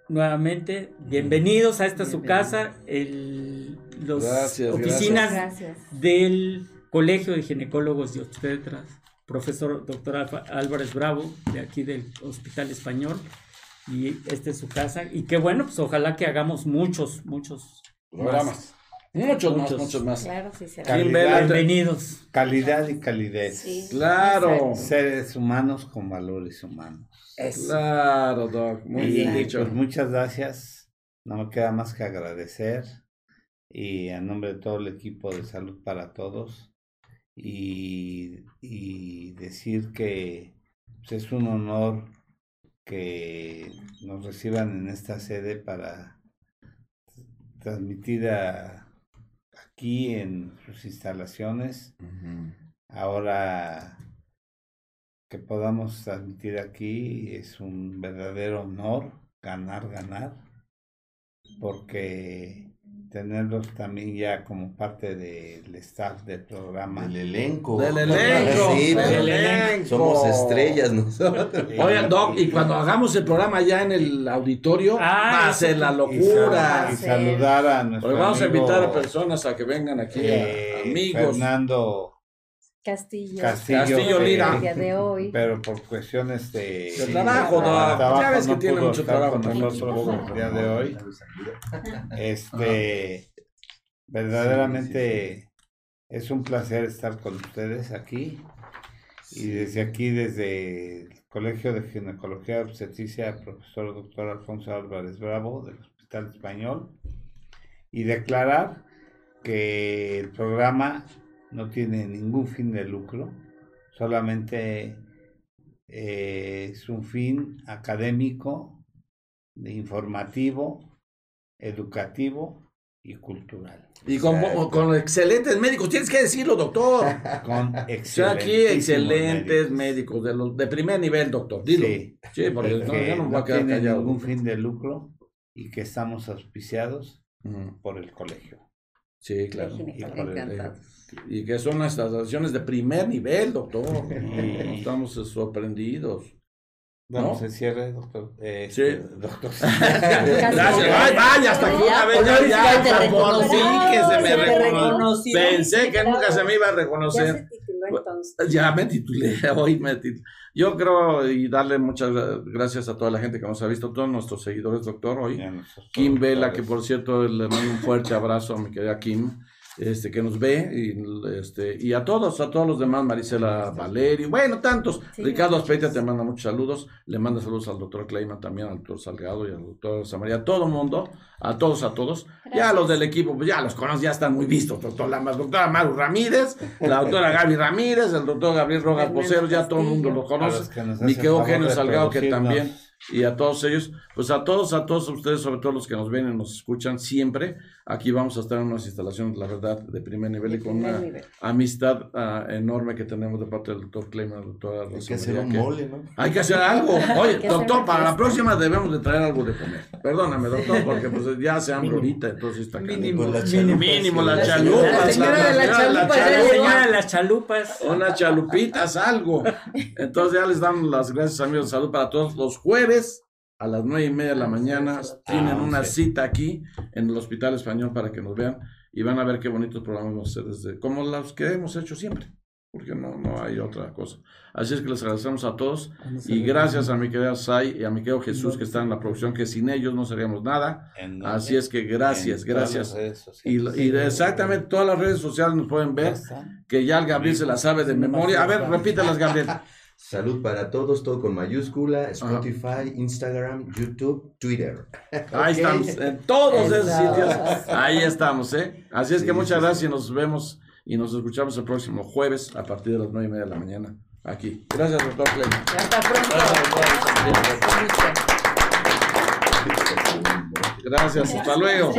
nuevamente, bienvenidos a esta su casa, el, las oficinas del Colegio de Ginecólogos y Obstetras profesor doctor Álvarez Bravo, de aquí del Hospital Español, y este es su casa. Y qué bueno, pues ojalá que hagamos muchos, muchos programas. Muchos, muchos, más, muchos más. Claro, sí, Calidad, Bienvenidos. Calidad y calidez. Claro. Seres humanos con valores humanos. Claro, Doc. Muy bien dicho. Pues muchas gracias. No me queda más que agradecer. Y en nombre de todo el equipo de Salud para Todos, y, y decir que pues, es un honor que nos reciban en esta sede para transmitir aquí en sus instalaciones. Ahora que podamos transmitir aquí es un verdadero honor ganar, ganar, porque tenerlos también ya como parte del staff del programa. Del elenco. Del elenco. Sí, del elenco. Somos estrellas nosotros. Oigan, Doc, y cuando hagamos el programa ya en el auditorio, Ah, va a ser la locura. Y, saludar a nuestro Porque vamos a invitar a personas a que vengan aquí, a- eh, amigos. Fernando Castillo. Castillo, Castillo que- Lira. El día de hoy. pero por cuestiones de, De trabajo, Doc. trabajo Ya ves que no tiene mucho trabajo con nosotros el día de hoy. Este, verdaderamente es un placer estar con ustedes aquí y desde aquí, desde el Colegio de Ginecología y Obstetricia, profesor doctor Alfonso Álvarez Bravo del Hospital Español y declarar que el programa no tiene ningún fin de lucro, solamente eh, es un fin académico, informativo, educativo y cultural. Y con, con excelentes médicos, tienes que decirlo, doctor. Con Son aquí excelentes médicos, de, los, de primer nivel, doctor. Dilo. Sí, Sí, porque no, yo no me voy a quedar tiene callado. ningún fin de lucro y que estamos auspiciados por el colegio. Sí, claro. De Y que son nuestras estaciones de primer nivel, doctor. Estamos sorprendidos. Vamos ¿No? al cierre, doctor. Eh, Sí. doctor. Gracias. Ay, vaya, hasta aquí una vez ya, ya, te por fin que se me Se reconoció. Pensé que nunca se me iba a Ya se reconocer. Entonces. Ya me titulé, hoy me titulé. Yo creo y darle muchas gra- gracias a toda la gente que nos ha visto, todos nuestros seguidores, doctor, hoy. Kim Vela, que por cierto le mando un fuerte abrazo a mi querida Kim. Este, que nos ve, y, este, y a todos, a todos los demás, Marisela Valerio, bueno, tantos. Ricardo Aspeita te manda muchos saludos, le manda saludos al doctor Kleiman también, al doctor Salgado y al doctor Samaría, a todo mundo, a todos, a todos. Ya los del equipo, pues ya los conozco, ya están muy vistos, doctor Lamas, doctora Maru Ramírez, la doctora Gaby Ramírez, el doctor Gabriel Rojas Bocero, ya todo el mundo lo conoce. Ni que Eugenio Salgado, que también y a todos ellos, pues a todos, a todos ustedes, sobre todo los que nos ven y nos escuchan siempre, aquí vamos a estar en unas instalaciones, la verdad, de primer nivel y con una amistad uh, enorme que tenemos de parte del doctor Clayman, doctora Hay que hacer un mole, ¿no? Hay que hacer algo. Oye, doctor, para la próxima debemos de traer algo de comer. Perdóname, doctor, porque pues ya se hambre ahorita, entonces está mínimo, la mínimo, mínimo, la chalupa. La señora de la chalupa, la señora de las chalupas. Unas chalupitas, algo. Entonces ya les damos las gracias, amigos, salud para todos los jueves a las nueve y media de la mañana tienen ah, una cita aquí en el Hospital Español para que nos vean y van a ver qué bonitos programas vamos a hacer desde, como los que hemos hecho siempre, porque no, no hay otra cosa. Así es que les agradecemos a todos y gracias a mi querida Sai y a mi querido Jesús que están en la producción, que sin ellos no seríamos nada. Así es que gracias, gracias. Y, y, exactamente todas las redes sociales nos pueden ver, que ya el Gabriel se la sabe de memoria. A ver, repítelas, Gabriel. Salud para todos, todo con mayúscula, Spotify, Instagram, YouTube, Twitter. Ahí estamos, en todos esos sitios. Ahí estamos, ¿eh? Así es que muchas gracias y nos vemos y nos escuchamos el próximo jueves a partir de las nueve y media de la mañana aquí. Gracias, doctor Clay. Hasta pronto. Gracias, hasta luego.